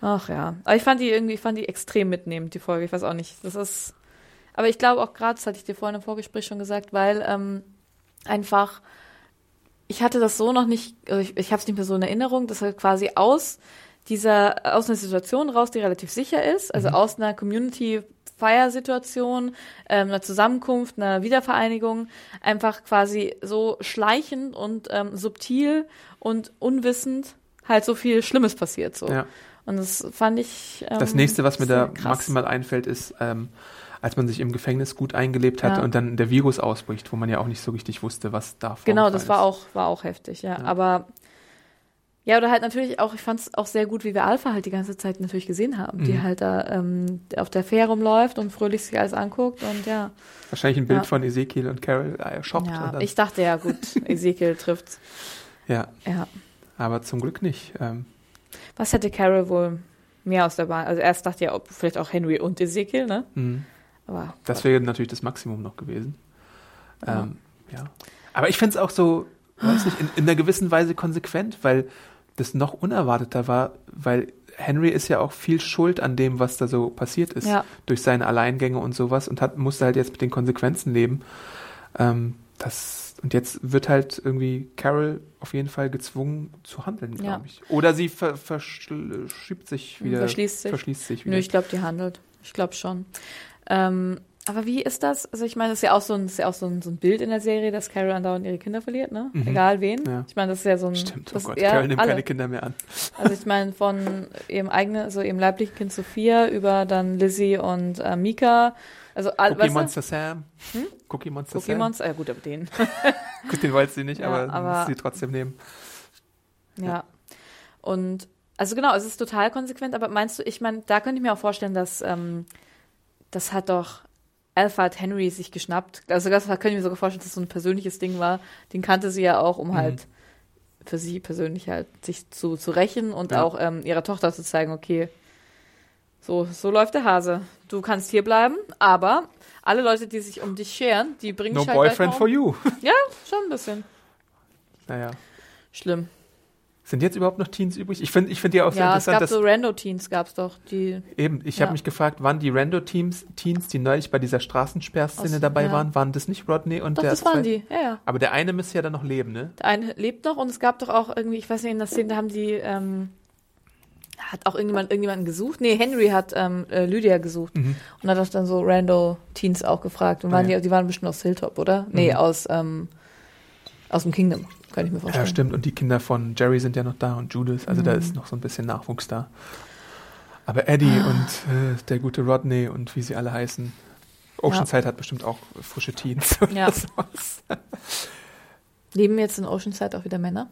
Ach ja. Aber ich fand die irgendwie, ich fand die extrem mitnehmend, die Folge. Ich weiß auch nicht. Das ist. Aber ich glaube auch gerade, das hatte ich dir vorhin im Vorgespräch schon gesagt, weil ähm, einfach ich hatte das so noch nicht, also ich, ich habe es nicht mehr so in Erinnerung, dass halt quasi aus dieser, aus einer Situation raus, die relativ sicher ist, also aus einer Community-Feier-Situation, ähm, einer Zusammenkunft, einer Wiedervereinigung, einfach quasi so schleichend und ähm, subtil und unwissend halt so viel Schlimmes passiert so. Ja. Und das fand ich. Ähm, Das nächste, was mir da krass. maximal einfällt, ist, ähm, als man sich im Gefängnis gut eingelebt hatte Ja. und dann der Virus ausbricht, wo man ja auch nicht so richtig wusste, was da Genau, vorgefallen das war auch, war auch heftig, ja. Ja. Aber ja, oder halt natürlich auch, ich fand es auch sehr gut, wie wir Alpha halt die ganze Zeit natürlich gesehen haben, die Mhm. halt da ähm, auf der Fähre rumläuft und fröhlich sich alles anguckt und ja. Wahrscheinlich ein Bild Ja. von Ezekiel und Carol äh, shoppt. ja ich dachte ja, gut, Ezekiel trifft. ja, Ja. aber zum Glück nicht. Ähm, Was hätte Carol wohl mehr aus der Bahn? Also erst dachte ja, vielleicht auch Henry und Ezekiel, ne? mh. Aber Das wäre natürlich das Maximum noch gewesen. Ja. Ähm, ja. Aber ich finde es auch so, weiß nicht, in, in einer gewissen Weise konsequent, weil das noch unerwarteter war, weil Henry ist ja auch viel schuld an dem, was da so passiert ist, Ja. durch seine Alleingänge und sowas und hat, musste halt jetzt mit den Konsequenzen leben. Ähm, das, und jetzt wird halt irgendwie Carol auf jeden Fall gezwungen zu handeln, Ja. glaube ich. Oder sie ver, verschiebt sich wieder. Verschließt sich. Verschließt sich Nö, wieder. ich glaube, die handelt. Ich glaube schon. Ähm, aber wie ist das? Also ich meine, das ist ja auch so ein, ist ja auch so ein, so ein Bild in der Serie, dass Carol andauernd ihre Kinder verliert, ne? Mhm. Egal wen. Ja. Ich meine, das ist ja so ein. Stimmt, oh Gott, ja, Carol nimmt alle. keine Kinder mehr an. Also ich meine, von ihrem eigenen, also ihrem leiblichen Kind Sophia über dann Lizzie und äh, Mika. Also all, Cookie weißt du? Monster Sam. Cookie Monster Cookie Sam. Monster, ja gut, aber den. Gut, den wollte sie nicht, Ja, aber, aber- sie trotzdem nehmen. Ja. Und also genau, es ist total konsequent, aber meinst du, ich meine, da könnte ich mir auch vorstellen, dass ähm, das hat doch Alpha hat Henry sich geschnappt. Also das könnte ich mir sogar vorstellen, dass das so ein persönliches Ding war. Den kannte sie ja auch, um Mhm. halt für sie persönlich halt sich zu, zu rächen und Ja. auch ähm, ihrer Tochter zu zeigen, okay, so, so läuft der Hase. Du kannst hier bleiben, aber alle Leute, die sich um dich scheren, die bringen No dich halt gleich boyfriend for you. Ja, schon ein bisschen. Naja. Schlimm. Sind jetzt überhaupt noch Teens übrig? Ich finde ich find ja auch sehr Ja, es interessant, gab so Rando-Teens, gab's doch, die eben, ich Ja. habe mich gefragt, waren die Rando-Teams, Teens, die neulich bei dieser Straßensperrszene dabei ja. waren, waren das nicht Rodney und Doch, der das waren zwei- die, ja, ja. Aber der eine müsste ja dann noch leben, ne? Der eine lebt noch und es gab doch auch irgendwie, ich weiß nicht, in der Szene, da haben die, ähm, hat auch irgendjemand irgendjemanden gesucht? Nee, Henry hat ähm, äh, Lydia gesucht Mhm. und hat auch dann so Rando-Teens auch gefragt. Und waren ja. die, die waren bestimmt aus Hilltop, oder? Nee, Mhm. aus, ähm, aus dem Kingdom, kann ich mir vorstellen. Ja, stimmt. Und die Kinder von Jerry sind ja noch da und Judith. Also da Mhm. ist noch so ein bisschen Nachwuchs da. Aber Eddie Ah. und äh, der gute Rodney und wie sie alle heißen. Oceanside hat bestimmt auch frische Teens. Ja. Leben jetzt in Oceanside auch wieder Männer?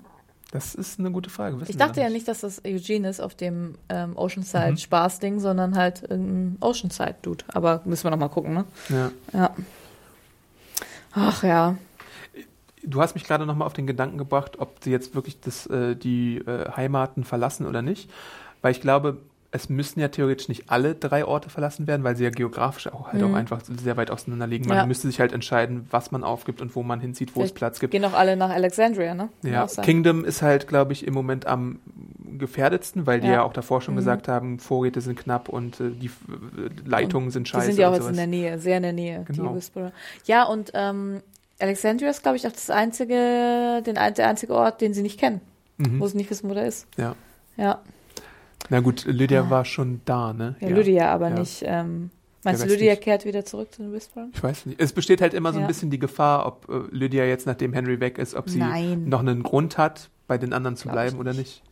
Das ist eine gute Frage. wissen Ich dachte ja nicht, dass das Eugene ist auf dem ähm, Oceanside Mhm. Spaßding, sondern halt irgendein Oceanside-Dude. Aber müssen wir noch mal gucken, ne? Ja. Ja. Ach ja. Du hast mich gerade nochmal auf den Gedanken gebracht, ob sie jetzt wirklich das, äh, die äh, Heimaten verlassen oder nicht. Weil ich glaube, es müssen ja theoretisch nicht alle drei Orte verlassen werden, weil sie ja geografisch auch halt Mhm. auch einfach sehr weit auseinander liegen. Man Ja. müsste sich halt entscheiden, was man aufgibt und wo man hinzieht, wo es Vielleicht Platz gibt. Gehen auch alle nach Alexandria, ne? Ja. Kingdom ist halt, glaube ich, im Moment am gefährdetsten, weil die Ja. ja, auch davor schon Mhm. gesagt haben, Vorräte sind knapp und äh, die äh, Leitungen sind Die scheiße. sind ja auch und jetzt in der Nähe, sehr in der Nähe, Genau. die Whisperer. Ja, und ähm, Alexandria ist, glaube ich, auch das einzige, den, der einzige Ort, den sie nicht kennen, Mhm. wo sie nicht wissen, wo der ist. Ja. Ja, Na gut, Lydia Ah. war schon da, ne? ja, Lydia, aber Ja. nicht. Ähm, meinst du, Lydia nicht. kehrt wieder zurück zu den Whisperern? Ich weiß nicht. Es besteht halt immer so Ja. ein bisschen die Gefahr, ob äh, Lydia jetzt, nachdem Henry weg ist, ob sie Nein. noch einen Grund hat, bei den anderen zu Glaub bleiben oder nicht.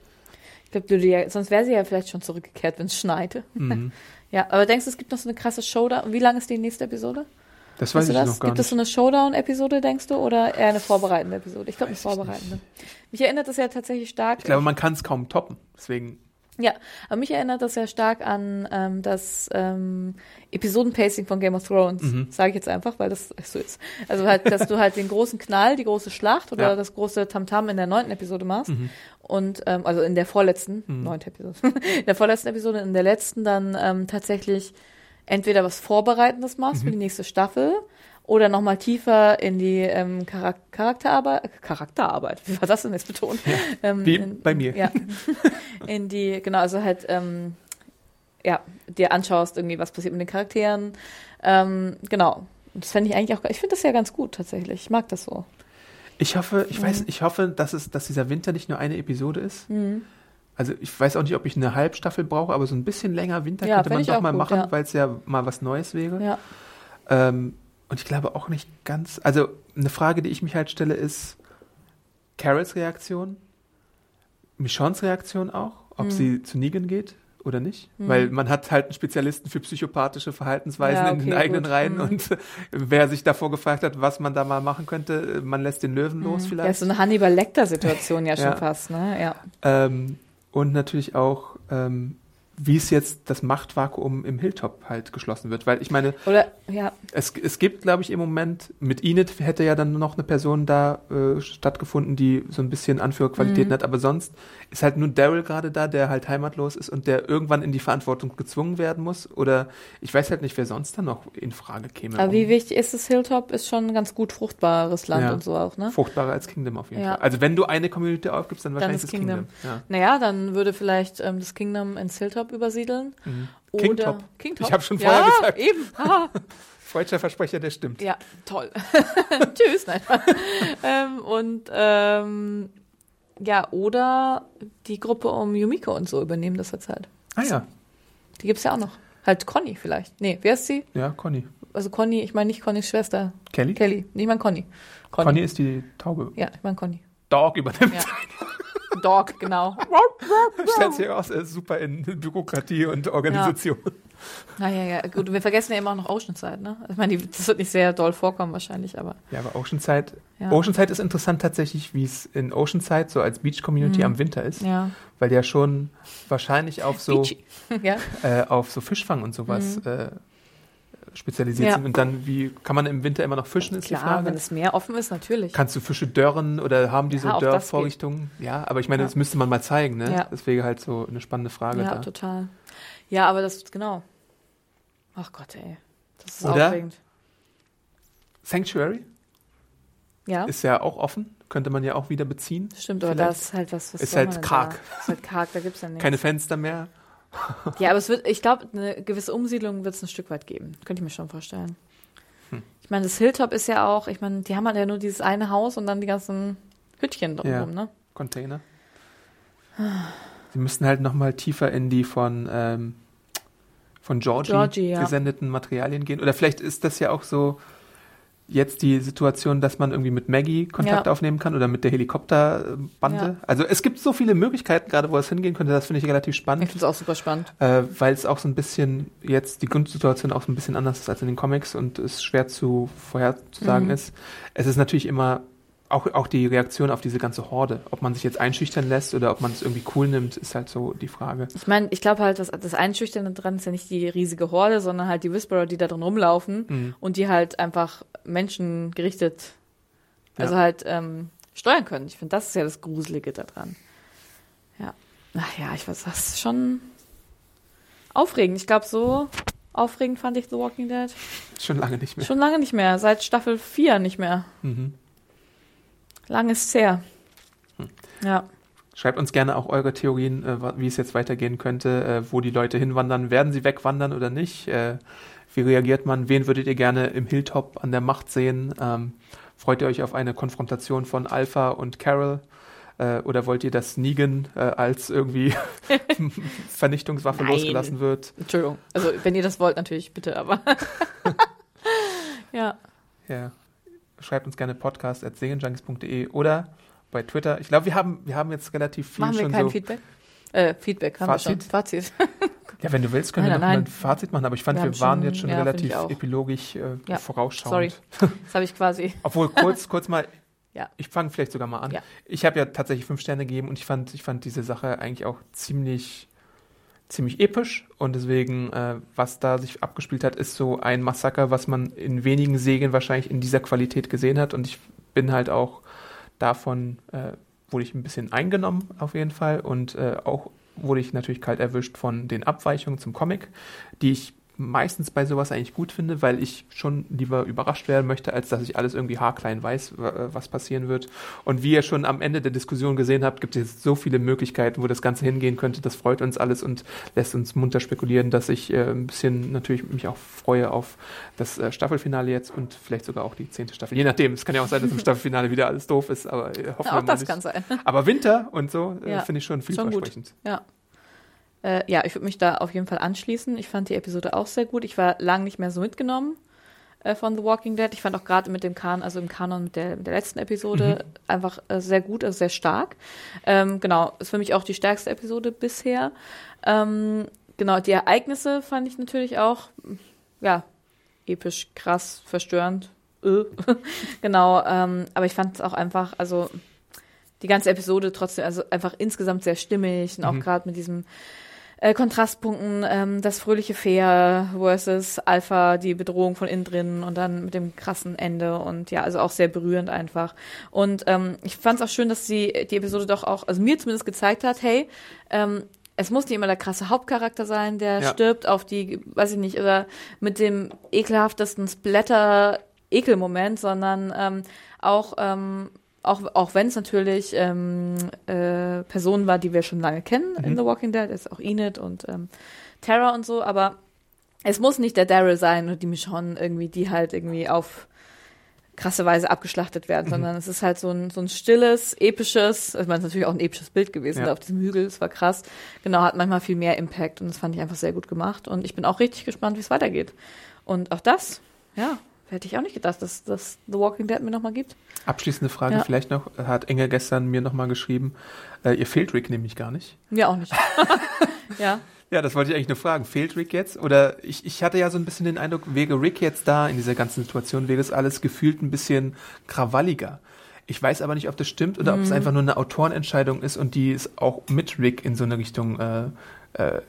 Ich glaube, Lydia, sonst wäre sie ja vielleicht schon zurückgekehrt, wenn es schneite. Mhm. Ja, aber denkst du, es gibt noch so eine krasse Showdown? Wie lang ist die nächste Episode? Das weiß Weißt du ich das? noch gar Gibt es so eine Showdown-Episode, denkst du, oder eher eine vorbereitende Episode? Ich glaube, eine vorbereitende. Mich erinnert das ja tatsächlich stark. Ich glaube, man kann es kaum toppen. Deswegen, Ja, aber mich erinnert das sehr stark an ähm, das ähm, Episoden-Pacing von Game of Thrones, Mhm. sage ich jetzt einfach, weil das so ist. Also halt, dass du halt den großen Knall, die große Schlacht oder Ja. das große Tamtam in der neunten Episode machst Mhm. und ähm, also in der vorletzten, Mhm. neunte Episode, in der vorletzten Episode, in der letzten dann ähm, tatsächlich entweder was Vorbereitendes machst Mhm. für die nächste Staffel oder nochmal tiefer in die ähm, Charak Charakterarbeit, Charakterarbeit, wie war das denn jetzt betont? Ähm, Wie in, bei mir. Ja, in die, genau, also halt, ähm, ja, dir anschaust irgendwie, was passiert mit den Charakteren. Ähm, genau. Das fände ich eigentlich auch, ich finde das ja ganz gut tatsächlich. Ich mag das so. ich hoffe, ich Mhm. weiß, ich hoffe, dass es, dass dieser Winter nicht nur eine Episode ist. Mhm. Also ich weiß auch nicht, ob ich eine Halbstaffel brauche, aber so ein bisschen länger Winter Ja, könnte man doch auch mal gut, machen, ja. weil es ja mal was Neues wäre. Ja. Ähm, und ich glaube auch nicht ganz. Also eine Frage, die ich mich halt stelle, ist Carols Reaktion, Michonnes Reaktion auch, ob Mhm. sie zu Negan geht oder nicht. Mhm. Weil man hat halt einen Spezialisten für psychopathische Verhaltensweisen Ja, in den okay, eigenen gut. Reihen Mhm. und wer sich davor gefragt hat, was man da mal machen könnte, man lässt den Löwen los Ja, vielleicht. ist so eine Hannibal Lecter-Situation ja schon Ja. fast, ne? Ja. Ähm, und natürlich auch, ähm, wie es jetzt das Machtvakuum im Hilltop halt geschlossen wird. Weil ich meine, Oder, ja, es, es gibt, glaube ich, im Moment, mit Enid hätte ja dann noch eine Person da äh, stattgefunden, die so ein bisschen Anführerqualitäten Mhm. hat, aber sonst ist halt nur Daryl gerade da, der halt heimatlos ist und der irgendwann in die Verantwortung gezwungen werden muss. Oder ich weiß halt nicht, wer sonst dann noch in Frage käme. aber um wie wichtig ist das Hilltop? Ist schon ein ganz gut fruchtbares Land Ja. und so auch, ne? Fruchtbarer als Kingdom auf jeden Ja. Fall. Also wenn du eine Community aufgibst, dann wahrscheinlich ist das Kingdom. Kingdom. Naja, dann würde vielleicht ähm, das Kingdom ins Hilltop übersiedeln. Ja. Mhm. Oder Kingtop. Kingtop. Ich hab schon ja, vorher gesagt. eben. Ah. Freudscher Versprecher, der stimmt. Ja, toll. Tschüss. Nein. ähm, und ähm, ja, oder die Gruppe um Yumiko und so übernehmen das jetzt halt. Ah ja, Die gibt's ja auch noch. Halt Conny vielleicht. Nee, wer ist sie? ja, Conny. Also Conny, ich meine nicht Connys Schwester. Kelly? Kelly. Nee, ich meine Conny. Conny. ist die Taube. Ja, ich meine Conny. Dog übernimmt. Ja. Dog, genau. Stellt sich heraus, er ist super in Bürokratie und Organisation. Naja, ja, gut. Wir vergessen ja immer auch noch Oceanside, ne? Ich meine, das wird nicht sehr doll vorkommen wahrscheinlich, aber Ja, aber Oceanside, ja. Oceanside ist interessant tatsächlich, wie es in Oceanside so als Beach-Community Mhm. am Winter ist, ja. weil der schon wahrscheinlich auf so, ja. äh, auf so Fischfang und sowas Mhm. äh, spezialisiert Ja. sind. Und dann, wie kann man im Winter immer noch fischen, ist die Klar, wenn Frage. das Meer offen ist, natürlich. Kannst du Fische dörren oder haben die so Ja, Dörrvorrichtungen? Ja, aber ich meine, Ja. das müsste man mal zeigen, ne? Ja. Das wäre halt so eine spannende Frage Ja, da. total. Ja, aber das, genau. Ach Gott, ey. Das ist Oder? aufregend. Sanctuary Ja, ist ja auch offen, könnte man ja auch wieder beziehen. stimmt, aber vielleicht. das ist halt was, was Ist halt karg. Da? Ist halt karg, da gibt's ja nichts. Keine Fenster mehr. Ja, aber es wird, ich glaube, eine gewisse Umsiedlung wird es ein Stück weit geben. Könnte ich mir schon vorstellen. Hm. Ich meine, das Hilltop ist ja auch, ich meine, die haben halt ja nur dieses eine Haus und dann die ganzen Hütchen drumherum, ne? Container. Sie müssten halt nochmal tiefer in die von, ähm, von Georgie, Georgie, ja. gesendeten Materialien gehen. Oder vielleicht ist das ja auch so jetzt die Situation, dass man irgendwie mit Maggie Kontakt Ja. aufnehmen kann oder mit der Helikopterbande. Ja. Also es gibt so viele Möglichkeiten, gerade wo es hingehen könnte. Das finde ich relativ Ich spannend, finde es auch super spannend. äh, weil es auch so ein bisschen jetzt die Grundsituation auch so ein bisschen anders ist als in den Comics und es schwer zu vorherzusagen Mhm. ist. Es ist natürlich immer auch, auch die Reaktion auf diese ganze Horde. Ob man sich jetzt einschüchtern lässt oder ob man es irgendwie cool nimmt, ist halt so die Frage. Ich meine, ich glaube halt, dass das Einschüchternde dran ist ja nicht die riesige Horde, sondern halt die Whisperer, die da drin rumlaufen Mhm. und die halt einfach Menschen gerichtet, also Ja. halt ähm, steuern können. Ich finde, das ist ja das Gruselige daran. Ja. Ach ja, ich weiß, das ist schon. Aufregend. Ich glaube, so aufregend fand ich The Walking Dead Schon lange nicht mehr. schon lange nicht mehr. Seit Staffel 4 nicht mehr. Mhm. Lang ist es her. Hm. Ja. Schreibt uns gerne auch eure Theorien, äh, wie es jetzt weitergehen könnte, äh, wo die Leute hinwandern. Werden sie wegwandern oder nicht? Äh, wie reagiert man? Wen würdet ihr gerne im Hilltop an der Macht sehen? Ähm, freut ihr euch auf eine Konfrontation von Alpha und Carol? Äh, oder wollt ihr, dass Negan äh, als irgendwie Vernichtungswaffe Nein. losgelassen wird? Entschuldigung. Also, wenn ihr das wollt, natürlich, bitte, aber. ja. Ja. Schreibt uns gerne podcast.segenjunkies.de oder bei Twitter. Ich glaube, wir haben, wir haben jetzt relativ viel Machen wir schon kein so. Feedback? Äh, Feedback haben Fazit? wir schon. Fazit. Ja, wenn du willst, können Nein, wir noch nein, mal ein. Fazit machen, aber ich fand, Wir wir, waren schon- jetzt schon ja, relativ epilogisch äh, Ja, vorausschauend. sorry. Das habe ich quasi. Obwohl, kurz, kurz mal, Ja. ich fange vielleicht sogar mal an. Ja. Ich habe ja tatsächlich fünf Sterne gegeben und ich fand, ich fand diese Sache eigentlich auch ziemlich, ziemlich episch und deswegen, äh, was da sich abgespielt hat, ist so ein Massaker, was man in wenigen Serien wahrscheinlich in dieser Qualität gesehen hat und ich bin halt auch davon, äh, wurde ich ein bisschen eingenommen auf jeden Fall und äh, auch wurde ich natürlich kalt erwischt von den Abweichungen zum Comic, die ich meistens bei sowas eigentlich gut finde, weil ich schon lieber überrascht werden möchte, als dass ich alles irgendwie haarklein weiß, äh, was passieren wird. Und wie ihr schon am Ende der Diskussion gesehen habt, gibt es so viele Möglichkeiten, wo das Ganze hingehen könnte. Das freut uns alles und lässt uns munter spekulieren, dass ich äh, ein bisschen natürlich mich auch freue auf das äh, Staffelfinale jetzt und vielleicht sogar auch die zehnte Staffel. Je nachdem. Es kann ja auch sein, dass im Staffelfinale wieder alles doof ist, aber äh, hoffen wir Auch mal das nicht. kann sein. Aber Winter und so äh, Ja, finde ich schon schon gut. vielversprechend. Ja. Äh, ja, ich würde mich da auf jeden Fall anschließen. Ich fand die Episode auch sehr gut. Ich war lang nicht mehr so mitgenommen äh, von The Walking Dead. Ich fand auch gerade mit dem Kanon, also im Kanon mit der, mit der letzten Episode einfach äh, sehr gut, also sehr stark. Ähm, genau, ist für mich auch die stärkste Episode bisher. Ähm, genau, die Ereignisse fand ich natürlich auch, ja, episch, krass, verstörend. Äh. genau, ähm, aber ich fand es auch einfach, also die ganze Episode trotzdem, also einfach insgesamt sehr stimmig und auch gerade mit diesem äh, Kontrastpunkten, ähm, das fröhliche Fair versus Alpha, die Bedrohung von innen drin und dann mit dem krassen Ende und ja, also auch sehr berührend einfach. Und ähm, ich fand es auch schön, dass sie die Episode doch auch, also mir zumindest gezeigt hat, hey, ähm, es muss nicht immer der krasse Hauptcharakter sein, der Ja. stirbt auf die, weiß ich nicht, oder mit dem ekelhaftesten Splatter-Ekelmoment, sondern ähm, auch, ähm, auch, auch wenn es natürlich ähm, äh, Personen war, die wir schon lange kennen in The Walking Dead, ist auch Enid und ähm, Tara und so, aber es muss nicht der Daryl sein und die Michonne irgendwie, die halt irgendwie auf krasse Weise abgeschlachtet werden, sondern es ist halt so ein, so ein stilles, episches, also man ist natürlich auch ein episches Bild gewesen Ja. da auf diesem Hügel, es war krass. Genau, hat manchmal viel mehr Impact und das fand ich einfach sehr gut gemacht und ich bin auch richtig gespannt, wie es weitergeht. Und auch das, ja, hätte ich auch nicht gedacht, dass das The Walking Dead mir nochmal gibt. Abschließende Frage Ja. vielleicht noch. Hat Engel gestern mir nochmal geschrieben, äh, ihr fehlt Rick nämlich gar nicht. Mir auch nicht. ja. Ja, das wollte ich eigentlich nur fragen. Fehlt Rick jetzt? Oder ich, ich hatte ja so ein bisschen den Eindruck, wäre Rick jetzt da in dieser ganzen Situation, wäre es alles gefühlt ein bisschen krawalliger. Ich weiß aber nicht, ob das stimmt oder ob es einfach nur eine Autorenentscheidung ist und die es auch mit Rick in so eine Richtung äh, äh,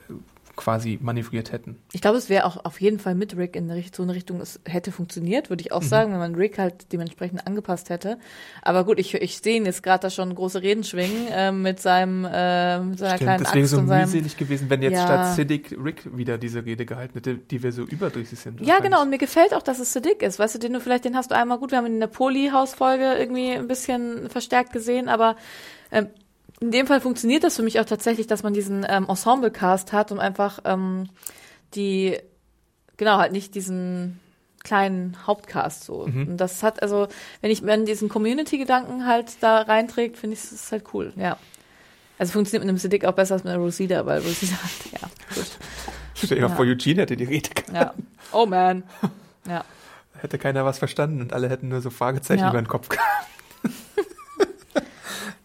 quasi manövriert hätten. Ich glaube, es wäre auch auf jeden Fall mit Rick in so eine Richtung, es hätte funktioniert, würde ich Mhm. auch sagen, wenn man Rick halt dementsprechend angepasst hätte. Aber gut, ich, ich sehe ihn jetzt gerade da schon große Reden schwingen äh, mit seinem äh, mit seiner Stimmt, kleinen das wäre Axt so und seinem mühselig gewesen, wenn jetzt Ja. statt Siddiq Rick wieder diese Rede gehalten hätte, die wir so überdrüssig sind. Ja, genau. Und mir gefällt auch, dass es so dick ist. Weißt du, den du vielleicht, den hast du einmal gut, wir haben ihn in der Poli-Haus-Folge irgendwie ein bisschen verstärkt gesehen, aber ähm, in dem Fall funktioniert das für mich auch tatsächlich, dass man diesen ähm, Ensemble-Cast hat und einfach ähm, die, genau, halt nicht diesen kleinen Hauptcast so. Mhm. Und das hat, also, wenn ich, wenn diesen Community-Gedanken halt da reinträgt, finde ich, es halt cool, ja. Also funktioniert mit einem Siddiq auch besser als mit einer Rosita, weil Rosita hat, ja, gut. Stell dir mal vor, Eugene hätte die Rede gehalten. Ja. Oh man. Ja. Hätte keiner was verstanden und alle hätten nur so Fragezeichen Ja. über den Kopf gehabt.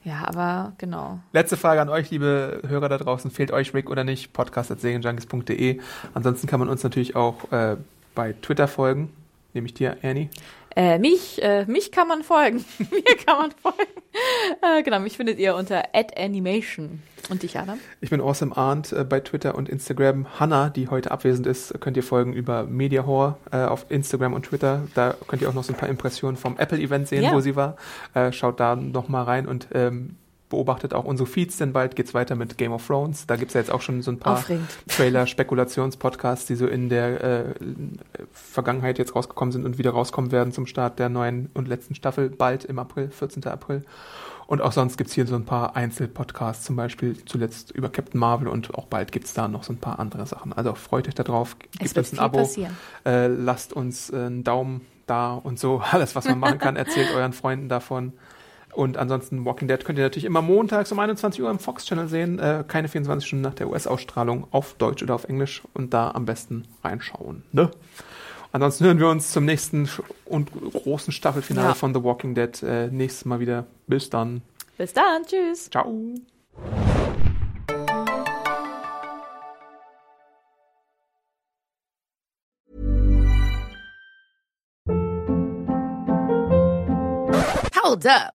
Ja, aber genau. Letzte Frage an euch, liebe Hörer da draußen. Fehlt euch Rick oder nicht? Podcast.serienjunkies.de. Ansonsten kann man uns natürlich auch äh, bei Twitter folgen. Nämlich dir, Annie. Äh, mich, äh, mich kann man folgen. Mir kann man folgen. Äh, genau, mich findet ihr unter @animation. Und dich, Adam? Ich bin Awesome Arndt äh, bei Twitter und Instagram. Hannah, die heute abwesend ist, könnt ihr folgen über Mediahore äh, auf Instagram und Twitter. Da könnt ihr auch noch so ein paar Impressionen vom Apple-Event sehen, Ja. wo sie war. Äh, schaut da noch mal rein und ähm, beobachtet auch unsere Feeds, denn bald geht's weiter mit Game of Thrones. Da gibt's ja jetzt auch schon so ein paar. Trailer-Spekulations-Podcasts, die so in der äh, Vergangenheit jetzt rausgekommen sind und wieder rauskommen werden zum Start der neuen und letzten Staffel, bald im April, 14. April. Und auch sonst gibt's hier so ein paar Einzelpodcasts, zum Beispiel zuletzt über Captain Marvel und auch bald gibt's da noch so ein paar andere Sachen. Also freut euch darauf, gebt uns ein Abo, äh, lasst uns äh, einen Daumen da und so, alles was man machen kann, erzählt euren Freunden davon. Und ansonsten Walking Dead könnt ihr natürlich immer montags um 21 Uhr im Fox Channel sehen, äh, keine 24 Stunden nach der US-Ausstrahlung auf Deutsch oder auf Englisch und da am besten reinschauen. Ne? Ansonsten hören wir uns zum nächsten und großen Staffelfinale Ja. von The Walking Dead äh, nächstes Mal wieder. Bis dann. Bis dann, tschüss. Ciao. Hold up.